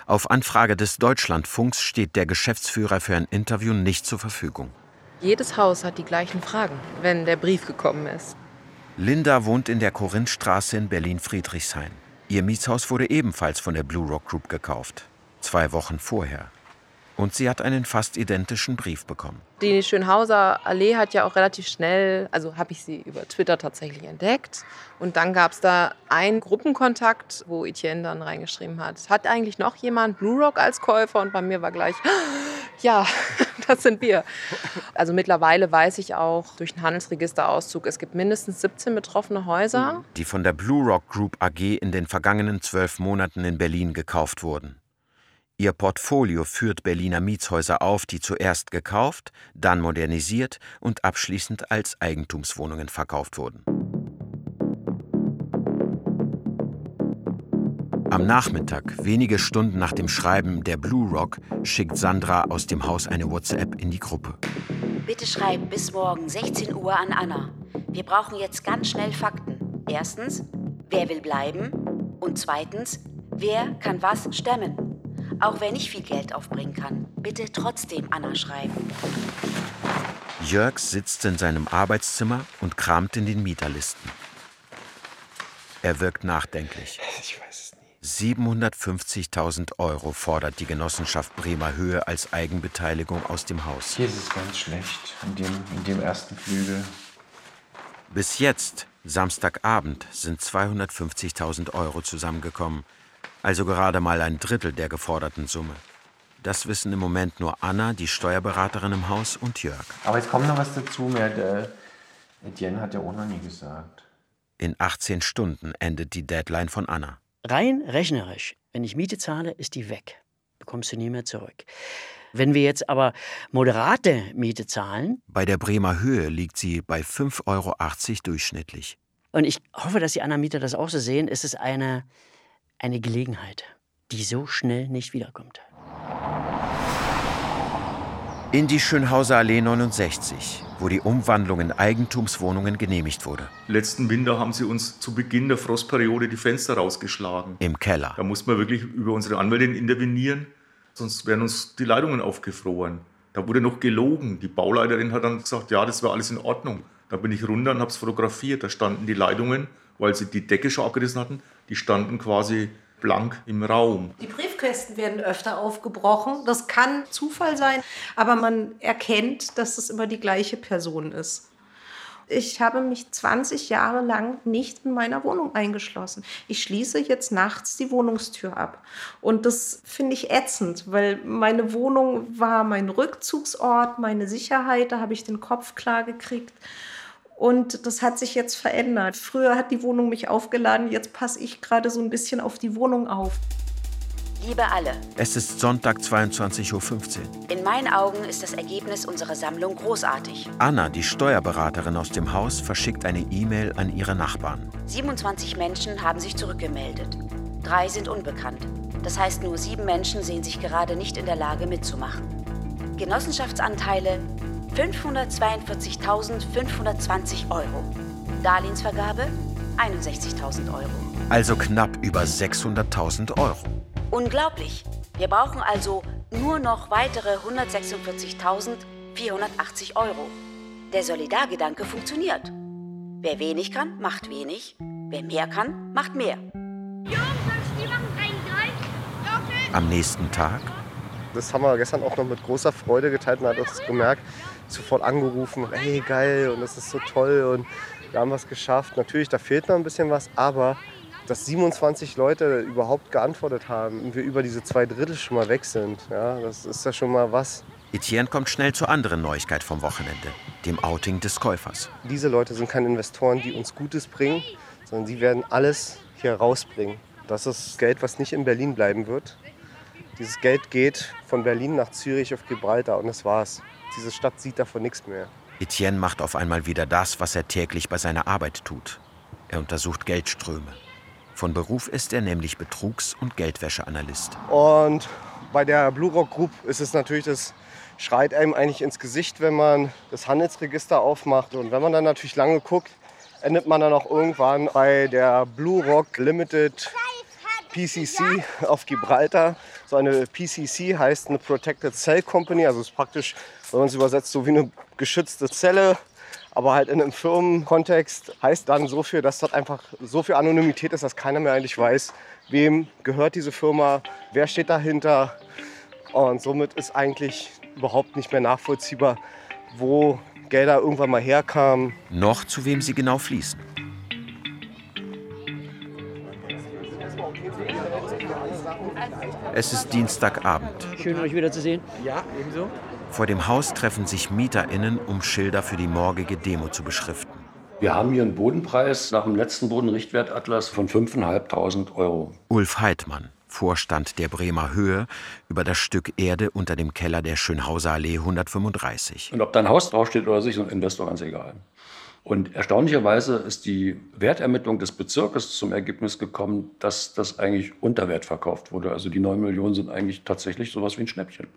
Auf Anfrage des Deutschlandfunks steht der Geschäftsführer für ein Interview nicht zur Verfügung.
Jedes Haus hat die gleichen Fragen, wenn der Brief gekommen ist.
Linda wohnt in der Korinthstraße in Berlin-Friedrichshain. Ihr Mietshaus wurde ebenfalls von der Blue Rock Group gekauft, zwei Wochen vorher. Und sie hat einen fast identischen Brief bekommen.
Die Schönhauser Allee hat ja auch relativ schnell, also habe ich sie über Twitter tatsächlich entdeckt. Und dann gab es da einen Gruppenkontakt, wo Etienne dann reingeschrieben hat, hat eigentlich noch jemand Blue Rock als Käufer? Und bei mir war gleich, ja, das sind wir. Also mittlerweile weiß ich auch durch einen Handelsregisterauszug, es gibt mindestens 17 betroffene Häuser.
Die von der Blue Rock Group AG in den vergangenen zwölf Monaten in Berlin gekauft wurden. Ihr Portfolio führt Berliner Mietshäuser auf, die zuerst gekauft, dann modernisiert und abschließend als Eigentumswohnungen verkauft wurden. Am Nachmittag, wenige Stunden nach dem Schreiben der Blue Rock, schickt Sandra aus dem Haus eine WhatsApp in die Gruppe.
Bitte schreib bis morgen 16 Uhr an Anna. Wir brauchen jetzt ganz schnell Fakten. Erstens, wer will bleiben? Und zweitens, wer kann was stemmen? Auch wer nicht viel Geld aufbringen kann, bitte trotzdem Anna schreiben.
Jörg sitzt in seinem Arbeitszimmer und kramt in den Mieterlisten. Er wirkt nachdenklich.
Ich weiß es nie.
750.000 Euro fordert die Genossenschaft Bremer Höhe als Eigenbeteiligung aus dem Haus.
Hier ist es ganz schlecht, in dem, in dem ersten Flügel.
Bis jetzt, Samstagabend, sind 250.000 Euro zusammengekommen also gerade mal ein Drittel der geforderten Summe. Das wissen im Moment nur Anna, die Steuerberaterin im Haus, und Jörg.
Aber jetzt kommt noch was dazu. Mehr, der Etienne hat ja auch noch nie gesagt.
In 18 Stunden endet die Deadline von Anna.
Rein rechnerisch, wenn ich Miete zahle, ist die weg. Bekommst du nie mehr zurück. Wenn wir jetzt aber moderate Miete zahlen.
Bei der Bremer Höhe liegt sie bei 5,80 Euro durchschnittlich.
Und ich hoffe, dass die anderen Mieter das auch so sehen. ist Es eine eine Gelegenheit, die so schnell nicht wiederkommt.
In die Schönhauser Allee 69, wo die Umwandlung in Eigentumswohnungen genehmigt wurde.
Letzten Winter haben sie uns zu Beginn der Frostperiode die Fenster rausgeschlagen.
Im Keller.
Da mussten wir wirklich über unsere Anwältin intervenieren, sonst wären uns die Leitungen aufgefroren. Da wurde noch gelogen. Die Bauleiterin hat dann gesagt, ja, das war alles in Ordnung. Da bin ich runter und habe es fotografiert. Da standen die Leitungen, weil sie die Decke schon abgerissen hatten, die standen quasi blank im Raum.
Die Briefkästen werden öfter aufgebrochen. Das kann Zufall sein, aber man erkennt, dass es immer die gleiche Person ist. Ich habe mich 20 Jahre lang nicht in meiner Wohnung eingeschlossen. Ich schließe jetzt nachts die Wohnungstür ab. Und das finde ich ätzend, weil meine Wohnung war mein Rückzugsort, meine Sicherheit. Da habe ich den Kopf klar gekriegt. Und das hat sich jetzt verändert. Früher hat die Wohnung mich aufgeladen, jetzt passe ich gerade so ein bisschen auf die Wohnung auf.
Liebe alle.
Es ist Sonntag 22.15 Uhr.
In meinen Augen ist das Ergebnis unserer Sammlung großartig.
Anna, die Steuerberaterin aus dem Haus, verschickt eine E-Mail an ihre Nachbarn.
27 Menschen haben sich zurückgemeldet. Drei sind unbekannt. Das heißt, nur sieben Menschen sehen sich gerade nicht in der Lage mitzumachen. Genossenschaftsanteile 542.520 Euro. Darlehensvergabe 61.000 Euro.
Also knapp über 600.000 Euro.
Unglaublich. Wir brauchen also nur noch weitere 146.480 Euro. Der Solidargedanke funktioniert. Wer wenig kann, macht wenig. Wer mehr kann, macht mehr.
Am nächsten Tag.
Das haben wir gestern auch noch mit großer Freude geteilt. Man hat es gemerkt, sofort angerufen, hey geil und das ist so toll und wir haben was geschafft. Natürlich, da fehlt noch ein bisschen was, aber dass 27 Leute überhaupt geantwortet haben und wir über diese zwei Drittel schon mal weg sind, ja, das ist ja schon mal was.
Etienne kommt schnell zur anderen Neuigkeit vom Wochenende, dem Outing des Käufers.
Diese Leute sind keine Investoren, die uns Gutes bringen, sondern sie werden alles hier rausbringen. Das ist Geld, was nicht in Berlin bleiben wird. Dieses Geld geht von Berlin nach Zürich auf Gibraltar und das war's. Diese Stadt sieht davon nichts mehr.
Etienne macht auf einmal wieder das, was er täglich bei seiner Arbeit tut. Er untersucht Geldströme. Von Beruf ist er nämlich Betrugs- und Geldwäscheanalyst.
Und bei der Blue Rock Group ist es natürlich, das schreit einem eigentlich ins Gesicht, wenn man das Handelsregister aufmacht. Und wenn man dann natürlich lange guckt, endet man dann auch irgendwann bei der Blue Rock Limited PCC auf Gibraltar. So eine PCC heißt eine Protected Cell Company, also ist praktisch, wenn man es übersetzt, so wie eine geschützte Zelle, aber halt in einem Firmenkontext heißt dann so viel, dass das einfach so viel Anonymität ist, dass keiner mehr eigentlich weiß, wem gehört diese Firma, wer steht dahinter. Und somit ist eigentlich überhaupt nicht mehr nachvollziehbar, wo Gelder irgendwann mal herkamen.
Noch zu wem sie genau fließen. Es ist Dienstagabend.
Schön, euch wiederzusehen.
Ja, ebenso.
Vor dem Haus treffen sich MieterInnen, um Schilder für die morgige Demo zu beschriften.
Wir haben hier einen Bodenpreis nach dem letzten Bodenrichtwertatlas von 5.500 Euro.
Ulf Heidmann, Vorstand der Bremer Höhe, über das Stück Erde unter dem Keller der Schönhauser Allee 135.
Und ob da ein Haus draufsteht oder sich, so ein Investor ganz egal. Und erstaunlicherweise ist die Wertermittlung des Bezirkes zum Ergebnis gekommen, dass das eigentlich unter Wert verkauft wurde. Also die 9 Millionen sind eigentlich tatsächlich sowas wie ein Schnäppchen.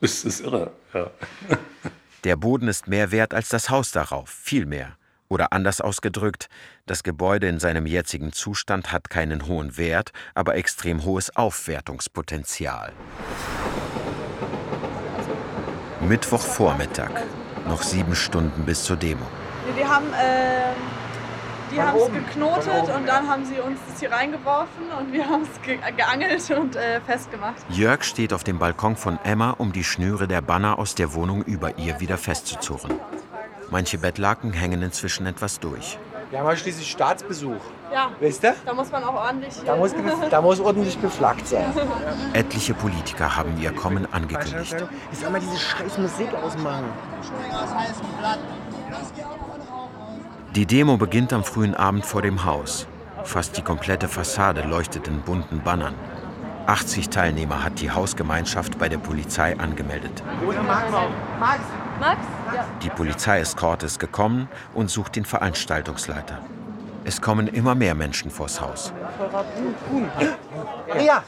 Das ist irre, ja.
Der Boden ist mehr wert als das Haus darauf, viel mehr. Oder anders ausgedrückt, das Gebäude in seinem jetzigen Zustand hat keinen hohen Wert, aber extrem hohes Aufwertungspotenzial. Mittwochvormittag, noch sieben Stunden bis zur Demo.
Die haben äh, die haben es geknotet und dann haben sie uns das hier reingeworfen und wir haben es ge geangelt und äh, festgemacht.
Jörg steht auf dem Balkon von Emma, um die Schnüre der Banner aus der Wohnung über ihr wieder festzuzurren. Manche Bettlaken hängen inzwischen etwas durch.
Wir haben ja schließlich Staatsbesuch.
Ja,
Weißt du?
da muss man auch ordentlich.
Da muss, ge- da muss ordentlich geflaggt sein.
Etliche Politiker haben ihr Kommen angekündigt.
Ich soll mal diese scheiß Musik ausmachen.
Die Demo beginnt am frühen Abend vor dem Haus. Fast die komplette Fassade leuchtet in bunten Bannern. 80 Teilnehmer hat die Hausgemeinschaft bei der Polizei angemeldet.
Max? Max? Ja.
Die Polizeieskorte ist gekommen und sucht den Veranstaltungsleiter. Es kommen immer mehr Menschen vors Haus.
Maria,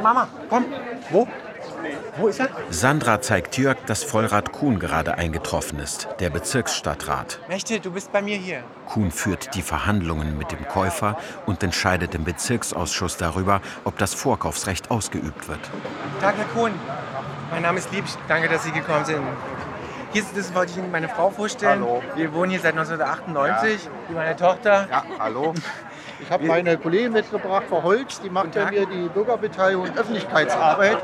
Mama, komm. Wo? Wo ist er?
Sandra zeigt Jörg, dass Vollrad Kuhn gerade eingetroffen ist, der Bezirksstadtrat.
Mächte, du bist bei mir hier.
Kuhn führt die Verhandlungen mit dem Käufer und entscheidet im Bezirksausschuss darüber, ob das Vorkaufsrecht ausgeübt wird.
Tag, Herr Kuhn. Mein Name ist Liebsch. Danke, dass Sie gekommen sind. Hier ist, das wollte ich Ihnen meine Frau vorstellen.
Hallo.
Wir wohnen hier seit 1998. Die meine Tochter.
Ja, hallo. Ich habe meine Kollegin mitgebracht, Frau Holz, die macht ja hier die Bürgerbeteiligung und Öffentlichkeitsarbeit.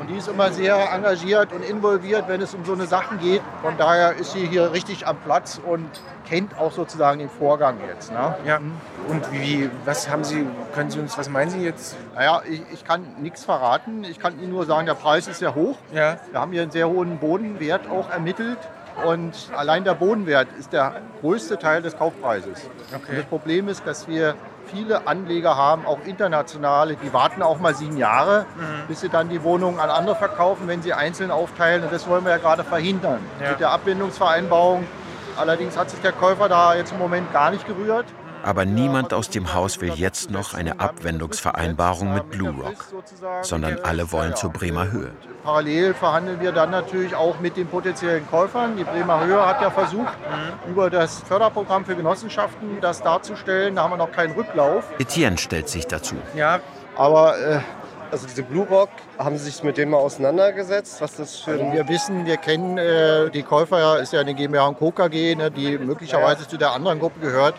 Und die ist immer sehr engagiert und involviert, wenn es um so eine Sachen geht. Von daher ist sie hier richtig am Platz und kennt auch sozusagen den Vorgang jetzt. Ne?
Ja. Und wie, was haben Sie, können Sie uns, was meinen Sie jetzt?
Naja, ich, ich kann nichts verraten. Ich kann Ihnen nur sagen, der Preis ist sehr hoch.
Ja.
Wir haben hier einen sehr hohen Bodenwert auch ermittelt. Und allein der Bodenwert ist der größte Teil des Kaufpreises.
Okay.
Und das Problem ist, dass wir viele Anleger haben, auch internationale, die warten auch mal sieben Jahre,
Mhm.
bis sie dann die Wohnungen an andere verkaufen, wenn sie einzeln aufteilen. Und das wollen wir ja gerade verhindern
Ja.
mit der Abbindungsvereinbarung. Allerdings hat sich der Käufer da jetzt im Moment gar nicht gerührt.
Aber niemand aus dem Haus will jetzt noch eine Abwendungsvereinbarung mit Blue Rock, sondern alle wollen zur Bremer Höhe.
Parallel verhandeln wir dann natürlich auch mit den potenziellen Käufern. Die Bremer Höhe hat ja versucht, über das Förderprogramm für Genossenschaften das darzustellen. Da haben wir noch keinen Rücklauf.
Etienne stellt sich dazu.
Ja,
Aber äh, also diese Blue Rock, haben Sie sich mit denen mal auseinandergesetzt? Was das für
Also wir wissen, wir kennen äh, die Käufer, ist ja eine GmbH und Co. KG, ne, die möglicherweise zu der anderen Gruppe gehört.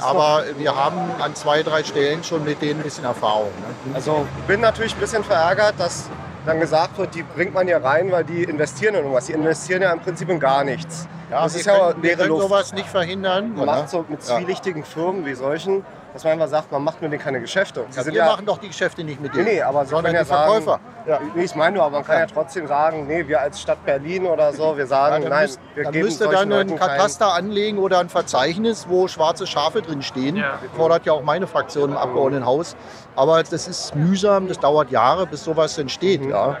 Aber wir haben an zwei, drei Stellen schon mit denen ein bisschen Erfahrung. Ne?
Also ich bin natürlich ein bisschen verärgert, dass dann gesagt wird, die bringt man hier rein, weil die investieren in irgendwas. Die investieren ja im Prinzip in gar nichts.
Ja,
das
wir
ist ja
können, wir
leere
können
Luft.
sowas nicht verhindern.
Man
oder?
macht so mit
Ja.
zwielichtigen Firmen wie solchen, dass man einfach sagt, man macht mit denen keine Geschäfte.
Ja, wir machen doch die Geschäfte nicht mit denen.
Nee, nee, aber Sie
sondern die
ja sagen,
Verkäufer. Ja.
Nee, ich meine nur, aber man kann ja. trotzdem sagen, nee, wir als Stadt Berlin oder so, wir sagen,
Ja,
nein,
müsst,
wir
dann
geben
müsste dann ein
Leuten
Kataster anlegen oder ein Verzeichnis, wo schwarze Schafe drin stehen. Fordert ja auch meine Fraktion im Abgeordnetenhaus. Aber das ist mühsam, das dauert Jahre, bis sowas entsteht.
Mhm.
Ja.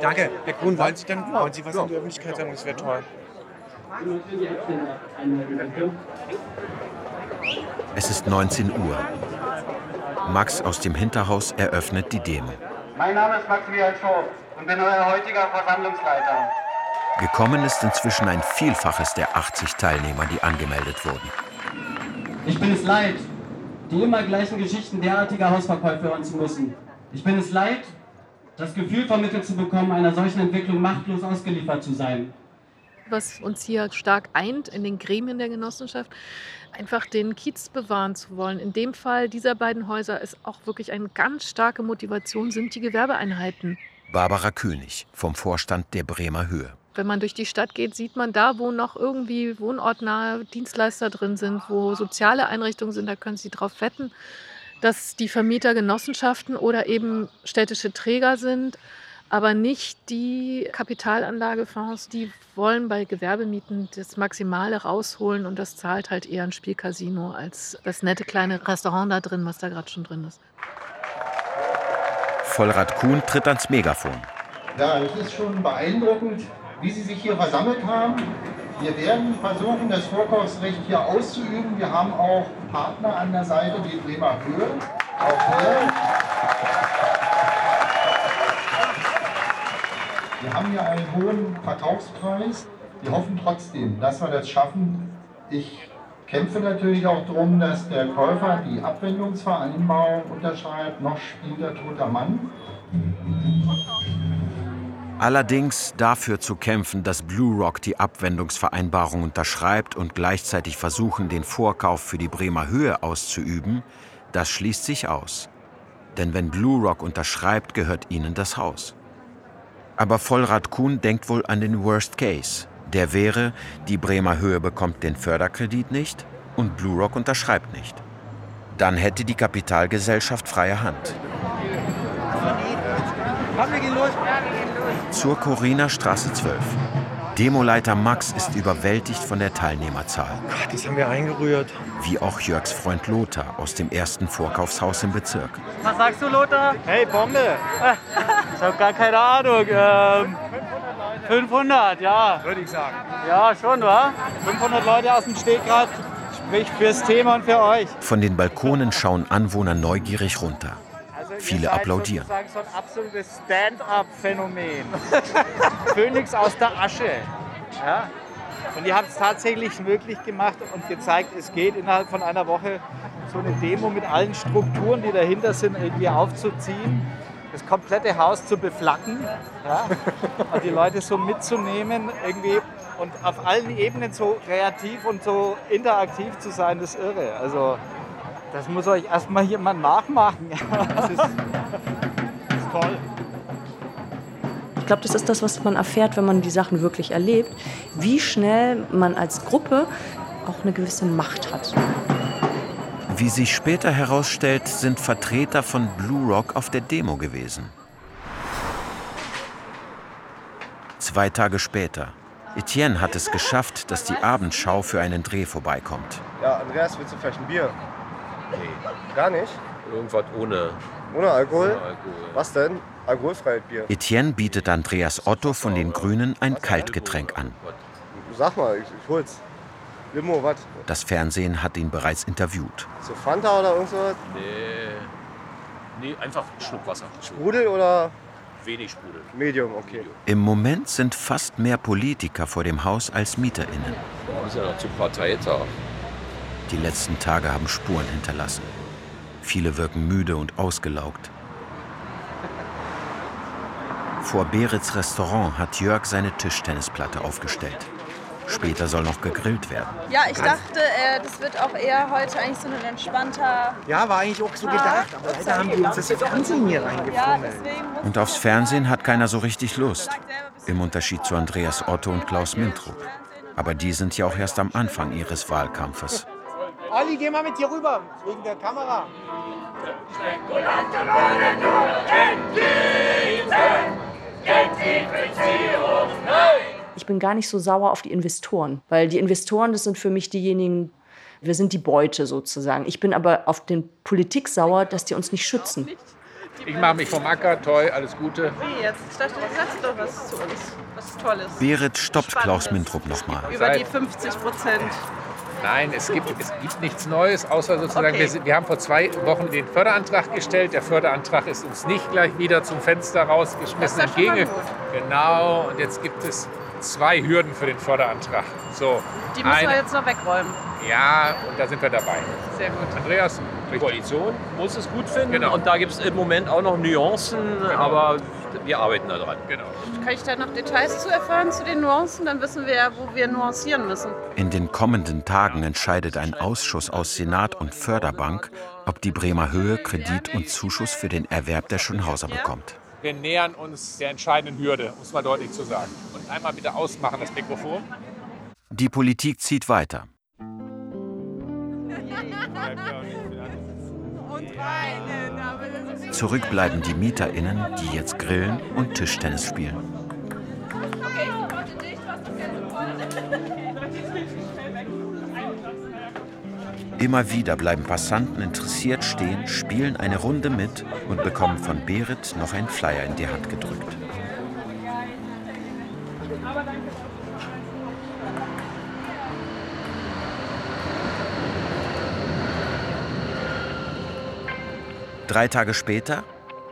Danke. Herr Kuhn, wollen Sie dann wollen Sie was in die Öffentlichkeit sagen? Das wäre toll.
Es ist 19 Uhr. Max aus dem Hinterhaus eröffnet die Demo.
Mein Name ist Maximilian Schob und bin euer heutiger Versammlungsleiter.
Gekommen ist inzwischen ein Vielfaches der 80 Teilnehmer, die angemeldet wurden.
Ich bin es leid, die immer gleichen Geschichten derartiger Hausverkäufe hören zu müssen. Ich bin es leid, das Gefühl vermittelt zu bekommen, einer solchen Entwicklung machtlos ausgeliefert zu sein.
Was uns hier stark eint in den Gremien der Genossenschaft, einfach den Kiez bewahren zu wollen. In dem Fall dieser beiden Häuser ist auch wirklich eine ganz starke Motivation, sind die Gewerbeeinheiten.
Barbara König vom Vorstand der Bremer Höhe.
Wenn man durch die Stadt geht, sieht man da, wo noch irgendwie wohnortnahe Dienstleister drin sind, wo soziale Einrichtungen sind, da können Sie drauf wetten, dass die Vermieter Genossenschaften oder eben städtische Träger sind, aber nicht die Kapitalanlagefonds. Die wollen bei Gewerbemieten das Maximale rausholen und das zahlt halt eher ein Spielcasino als das nette kleine Restaurant da drin, was da gerade schon drin ist.
Vollrad Kuhn tritt ans Megafon.
Ja, es ist schon beeindruckend, wie Sie sich hier versammelt haben. Wir werden versuchen, das Vorkaufsrecht hier auszuüben. Wir haben auch Partner an der Seite, die Bremer Höhe. Auch hier. Wir haben hier einen hohen Verkaufspreis. Wir hoffen trotzdem, dass wir das schaffen. Ich kämpfe natürlich auch darum, dass der Käufer die Abwendungsvereinbarung unterschreibt. Noch spielt der toter Mann.
Allerdings dafür zu kämpfen, dass Blue Rock die Abwendungsvereinbarung unterschreibt und gleichzeitig versuchen, den Vorkauf für die Bremer Höhe auszuüben, das schließt sich aus. Denn wenn Blue Rock unterschreibt, gehört ihnen das Haus. Aber Vollrad Kuhn denkt wohl an den Worst Case. Der wäre, die Bremer Höhe bekommt den Förderkredit nicht und Blue Rock unterschreibt nicht. Dann hätte die Kapitalgesellschaft freie Hand.
Komm, wir gehen los.
Zur Corina Straße 12. Demoleiter Max ist überwältigt von der Teilnehmerzahl.
Das haben wir eingerührt.
Wie auch Jörgs Freund Lothar aus dem ersten Vorkaufshaus im Bezirk.
Was sagst du, Lothar? Hey, Bombe. Ich habe gar keine Ahnung. Ähm, 500, ja.
Würde ich sagen.
Ja, schon, wa? 500 Leute aus dem Stegreif spricht fürs Thema und für euch.
Von den Balkonen schauen Anwohner neugierig runter. Viele applaudieren.
sozusagen so ein absolutes Stand-up-Phänomen. Phönix aus der Asche. Ja? Und ihr habt es tatsächlich möglich gemacht und gezeigt, es geht innerhalb von einer Woche so eine Demo mit allen Strukturen, die dahinter sind, irgendwie aufzuziehen, das komplette Haus zu beflacken ja? und die Leute so mitzunehmen irgendwie und auf allen Ebenen so kreativ und so interaktiv zu sein, das ist irre. Also das muss euch erstmal jemand nachmachen. Das ist, das ist toll.
Ich glaube, das ist das, was man erfährt, wenn man die Sachen wirklich erlebt, wie schnell man als Gruppe auch eine gewisse Macht hat.
Wie sich später herausstellt, sind Vertreter von Blue Rock auf der Demo gewesen. Zwei Tage später. Etienne hat es geschafft, dass die Abendschau für einen Dreh vorbeikommt.
Ja, Andreas, willst du vielleicht ein Bier? Nee. Gar nicht?
Irgendwas ohne.
Ohne Alkohol?
Ohne Alkohol.
Was denn? Alkoholfreies Bier.
Etienne bietet Andreas Otto von den Grünen ein Kaltgetränk an.
Sag mal, ich, ich hol's. Limo, was?
Das Fernsehen hat ihn bereits interviewt.
So Fanta oder irgend sowas?
Nee. Nee, einfach ein Schluck Wasser.
Sprudel oder
Wenig Sprudel.
Medium? Okay.
Im Moment sind fast mehr Politiker vor dem Haus als MieterInnen.
Wir müssen ja noch zum Parteitag.
Die letzten Tage haben Spuren hinterlassen. Viele wirken müde und ausgelaugt. Vor Berits Restaurant hat Jörg seine Tischtennisplatte aufgestellt. Später soll noch gegrillt werden.
Ja, ich dachte, äh, das wird auch eher heute eigentlich so ein entspannter.
Ja, war eigentlich auch so gedacht. Aber leider haben die uns das Fernsehen hier reingefummelt.
deswegen muss
Und aufs Fernsehen hat keiner so richtig Lust. Im Unterschied zu Andreas Otto und Klaus Mintrup. Aber die sind ja auch erst am Anfang ihres Wahlkampfes.
Olli, geh mal mit hier rüber, wegen der Kamera.
Spekulanten wollen nur Renditen, Gentrifizierung, nein!
Ich bin gar nicht so sauer auf die Investoren, weil die Investoren, das sind für mich diejenigen, wir sind die Beute sozusagen. Ich bin aber auf den Politik sauer, dass die uns nicht schützen.
Ich mache mich vom Acker, toll, alles Gute.
Wie jetzt? Ich dachte, du sagst doch was zu uns, was Tolles.
Berit stoppt Klaus Mintrup nochmal.
Über die 50 Prozent.
Nein, es gibt, es gibt nichts Neues, außer sozusagen,
Okay.
wir, wir haben vor zwei Wochen den Förderantrag gestellt. Der Förderantrag ist uns nicht gleich wieder zum Fenster rausgeschmissen
Das ist ja schon mal
entgegen. Genau, und jetzt gibt es zwei Hürden für den Förderantrag. So,
Die müssen
eine-
wir jetzt noch wegräumen.
Ja, und da sind wir dabei.
Sehr gut.
Andreas,
Die Koalition muss es gut finden.
Genau.
Und da gibt es im Moment auch noch Nuancen, aber wir arbeiten daran.
Genau.
Kann ich da noch Details zu erfahren zu den Nuancen? Dann wissen wir ja, wo wir nuancieren müssen.
In den kommenden Tagen entscheidet ein Ausschuss aus Senat und Förderbank, ob die Bremer Höhe Kredit und Zuschuss für den Erwerb der Schönhauser bekommt.
Wir nähern uns der entscheidenden Hürde, muss man deutlich zu sagen. Und einmal bitte ausmachen das Mikrofon.
Die Politik zieht weiter. Zurück bleiben die MieterInnen, die jetzt grillen und Tischtennis spielen. Immer wieder bleiben Passanten interessiert stehen, spielen eine Runde mit und bekommen von Berit noch einen Flyer in die Hand gedrückt. Drei Tage später,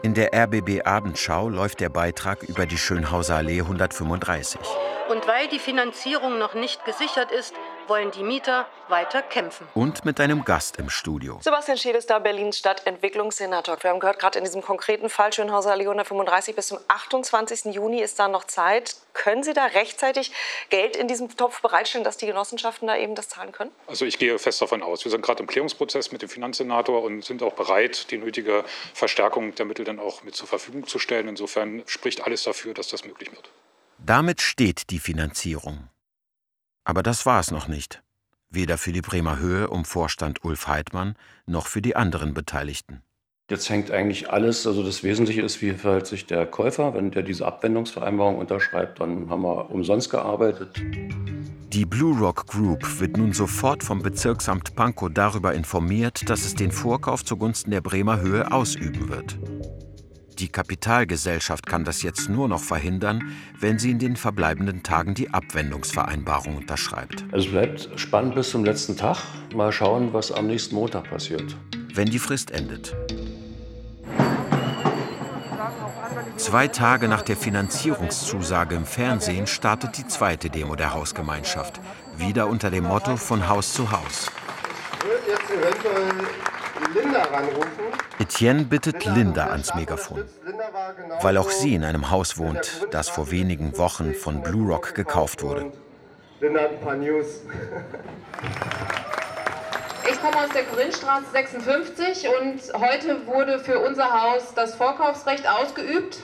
in der RBB Abendschau, läuft der Beitrag über die Schönhauser Allee 135.
Und weil die Finanzierung noch nicht gesichert ist, wollen die Mieter weiter kämpfen.
Und mit einem Gast im Studio.
Sebastian da, Berlins Stadtentwicklungssenator. Wir haben gehört, gerade in diesem konkreten Fall Schönhauser Allee 135 bis zum 28. Juni ist da noch Zeit. Können Sie da rechtzeitig Geld in diesem Topf bereitstellen, dass die Genossenschaften da eben das zahlen können?
Also ich gehe fest davon aus. Wir sind gerade im Klärungsprozess mit dem Finanzsenator und sind auch bereit, die nötige Verstärkung der Mittel dann auch mit zur Verfügung zu stellen. Insofern spricht alles dafür, dass das möglich wird.
Damit steht die Finanzierung. Aber das war es noch nicht. Weder für die Bremer Höhe um Vorstand Ulf Heidmann noch für die anderen Beteiligten.
Jetzt hängt eigentlich alles, also das Wesentliche ist, wie verhält sich der Käufer. Wenn der diese Abwendungsvereinbarung unterschreibt, dann haben wir umsonst gearbeitet.
Die Blue Rock Group wird nun sofort vom Bezirksamt Pankow darüber informiert, dass es den Vorkauf zugunsten der Bremer Höhe ausüben wird. Die Kapitalgesellschaft kann das jetzt nur noch verhindern, wenn sie in den verbleibenden Tagen die Abwendungsvereinbarung unterschreibt.
Es bleibt spannend bis zum letzten Tag. Mal schauen, was am nächsten Montag passiert.
Wenn die Frist endet. Zwei Tage nach der Finanzierungszusage im Fernsehen startet die zweite Demo der Hausgemeinschaft. Wieder unter dem Motto von Haus zu Haus.
Jetzt eventuell.
Etienne bittet Linda ans Megafon, weil auch sie in einem Haus wohnt, das vor wenigen Wochen von Blue Rock gekauft wurde.
Linda hat ein paar News.
Ich komme aus der Korinthstraße 56 und heute wurde für unser Haus das Vorkaufsrecht ausgeübt.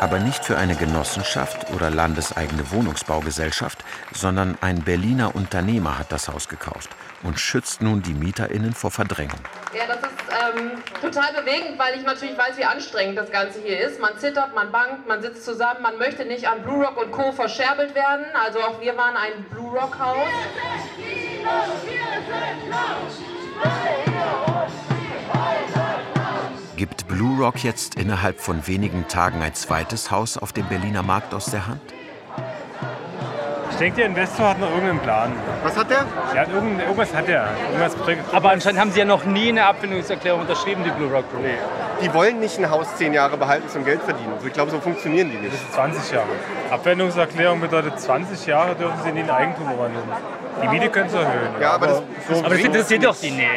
Aber nicht für eine Genossenschaft oder landeseigene Wohnungsbaugesellschaft, sondern ein Berliner Unternehmer hat das Haus gekauft und schützt nun die MieterInnen vor Verdrängung.
Ja, das ist ähm, total bewegend, weil ich natürlich weiß, wie anstrengend das Ganze hier ist. Man zittert, man bangt, man sitzt zusammen, man möchte nicht an Blue Rock und Co. verscherbelt werden. Also auch wir waren ein Blue Rock Haus.
Gibt Blue Rock jetzt innerhalb von wenigen Tagen ein zweites Haus auf dem Berliner Markt aus der Hand?
Ich denke, der Investor hat noch irgendeinen Plan.
Was hat der?
Ja, irgend, irgendwas hat er. Irgendwas.
Aber anscheinend haben Sie ja noch nie eine Abfindungserklärung unterschrieben, die Blue Rock Group.
Die wollen nicht ein Haus zehn Jahre behalten zum Geld verdienen. Also ich glaube, so funktionieren die nicht.
20 Jahre. Abwendungserklärung bedeutet, 20 Jahre dürfen sie in den Eigentum überwandeln. Die Miete können sie erhöhen.
Ja, aber das,
so
aber das interessiert
es
doch die nicht.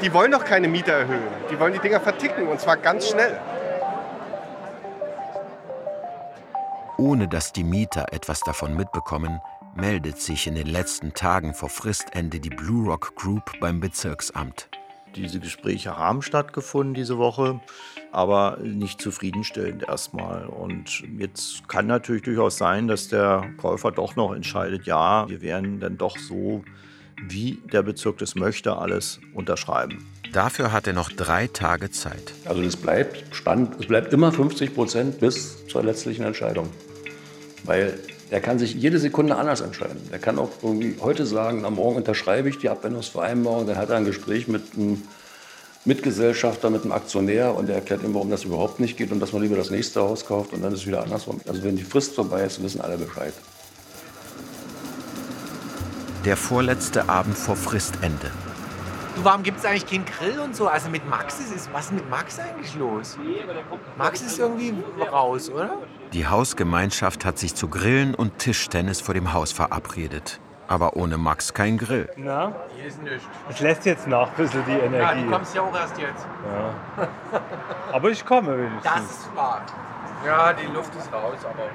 Die wollen doch keine Miete erhöhen. Die wollen die Dinger verticken und zwar ganz schnell.
Ohne dass die Mieter etwas davon mitbekommen, meldet sich in den letzten Tagen vor Fristende die Blue Rock Group beim Bezirksamt.
Diese Gespräche haben stattgefunden diese Woche, aber nicht zufriedenstellend erstmal. Und jetzt kann natürlich durchaus sein, dass der Käufer doch noch entscheidet, ja, wir wären dann doch so
wie der Bezirk das möchte, alles unterschreiben.
Dafür hat er noch drei Tage Zeit.
Also das bleibt spannend. Es bleibt immer 50 Prozent bis zur letztlichen Entscheidung. Weil er kann sich jede Sekunde anders entscheiden. Er kann auch irgendwie heute sagen, am Morgen unterschreibe ich die Abwendungsvereinbarung, dann hat er ein Gespräch mit einem Mitgesellschafter, mit einem Aktionär und er erklärt ihm, warum das überhaupt nicht geht und dass man lieber das nächste Haus kauft und dann ist es wieder andersrum. Also wenn die Frist vorbei ist, wissen alle Bescheid.
Der vorletzte Abend vor Fristende.
Du, warum gibt es eigentlich keinen Grill und so? Also mit Max ist, was ist mit Max eigentlich los? Max ist irgendwie raus, oder?
Die Hausgemeinschaft hat sich zu Grillen und Tischtennis vor dem Haus verabredet. Aber ohne Max kein Grill.
Na?
Hier ist nichts.
Es lässt jetzt nach ein bisschen die Energie.
Ja, du kommst ja auch erst jetzt.
Ja. Aber ich komme wenigstens.
Das ist wahr. Ja, die Luft ist raus, aber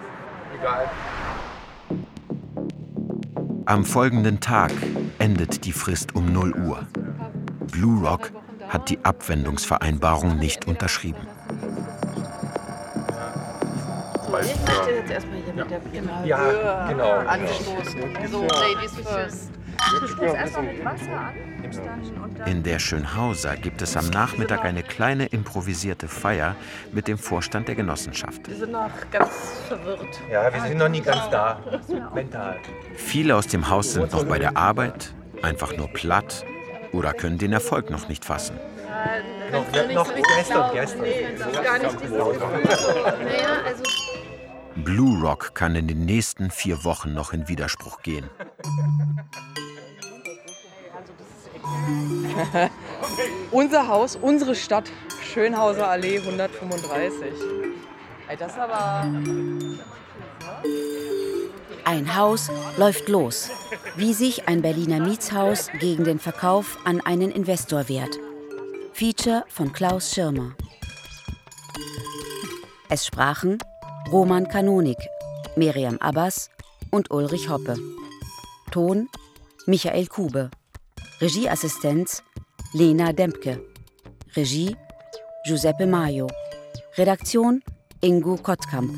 egal.
Am folgenden Tag endet die Frist um 0 Uhr. Blue Rock hat die Abwendungsvereinbarung nicht unterschrieben.
Ich möchte jetzt erstmal hier mit der genau.
Ja, genau.
anstoßen. So, Ladies first.
Dann
In der Schönhauser gibt es am Nachmittag eine kleine improvisierte Feier mit dem Vorstand der Genossenschaft.
Wir sind noch ganz verwirrt.
Ja, wir sind noch nie ganz da. Mental.
Viele aus dem Haus sind noch bei der Arbeit, einfach nur platt oder können den Erfolg noch nicht fassen.
Noch, noch gestern, gestern.
Also
Blue Rock kann in den nächsten vier Wochen noch in Widerspruch gehen.
Unser Haus, unsere Stadt, Schönhauser Allee 135. Ey, das ist aber.
Ein Haus läuft los. Wie sich ein Berliner Mietshaus gegen den Verkauf an einen Investor wehrt. Feature von Klaus Schirmer. Es sprachen Roman Kanonik, Miriam Abbas und Ulrich Hoppe. Ton Michael Kube. Regieassistenz Lena Dempke. Regie Giuseppe Maio. Redaktion Ingo Kottkamp.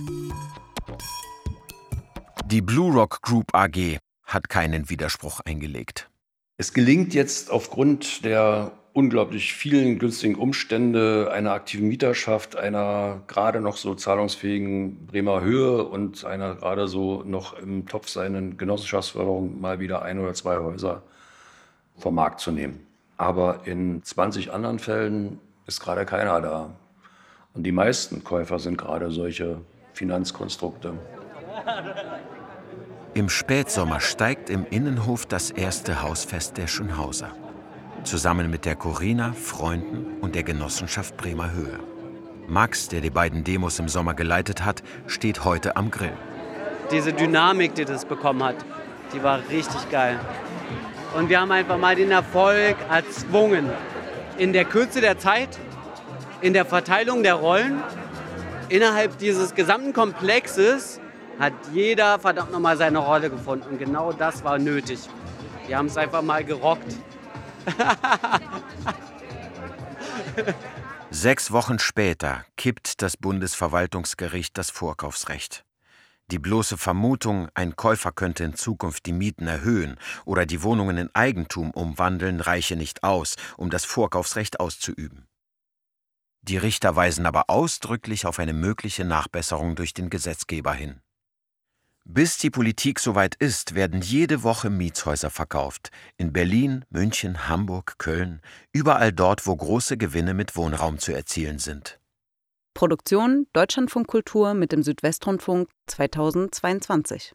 Die Blue Rock Group AG hat keinen Widerspruch eingelegt.
Es gelingt jetzt aufgrund der unglaublich vielen günstigen Umstände einer aktiven Mieterschaft, einer gerade noch so zahlungsfähigen Bremer Höhe und einer gerade so noch im Topf seinen Genossenschaftsförderung mal wieder ein oder zwei Häuser vom Markt zu nehmen. Aber in 20 anderen Fällen ist gerade keiner da. Und die meisten Käufer sind gerade solche Finanzkonstrukte.
Im Spätsommer steigt im Innenhof das erste Hausfest der Schönhauser. Zusammen mit der Corina, Freunden und der Genossenschaft Bremer Höhe. Max, der die beiden Demos im Sommer geleitet hat, steht heute am Grill.
Diese Dynamik, die das bekommen hat, die war richtig geil. Und wir haben einfach mal den Erfolg erzwungen. In der Kürze der Zeit, in der Verteilung der Rollen, innerhalb dieses gesamten Komplexes hat jeder verdammt nochmal seine Rolle gefunden. Und genau das war nötig. Wir haben es einfach mal gerockt.
Sechs Wochen später kippt das Bundesverwaltungsgericht das Vorkaufsrecht. Die bloße Vermutung, ein Käufer könnte in Zukunft die Mieten erhöhen oder die Wohnungen in Eigentum umwandeln, reiche nicht aus, um das Vorkaufsrecht auszuüben. Die Richter weisen aber ausdrücklich auf eine mögliche Nachbesserung durch den Gesetzgeber hin. Bis die Politik soweit ist, werden jede Woche Mietshäuser verkauft. In Berlin, München, Hamburg, Köln, überall dort, wo große Gewinne mit Wohnraum zu erzielen sind.
Produktion Deutschlandfunk Kultur mit dem Südwestrundfunk 2022.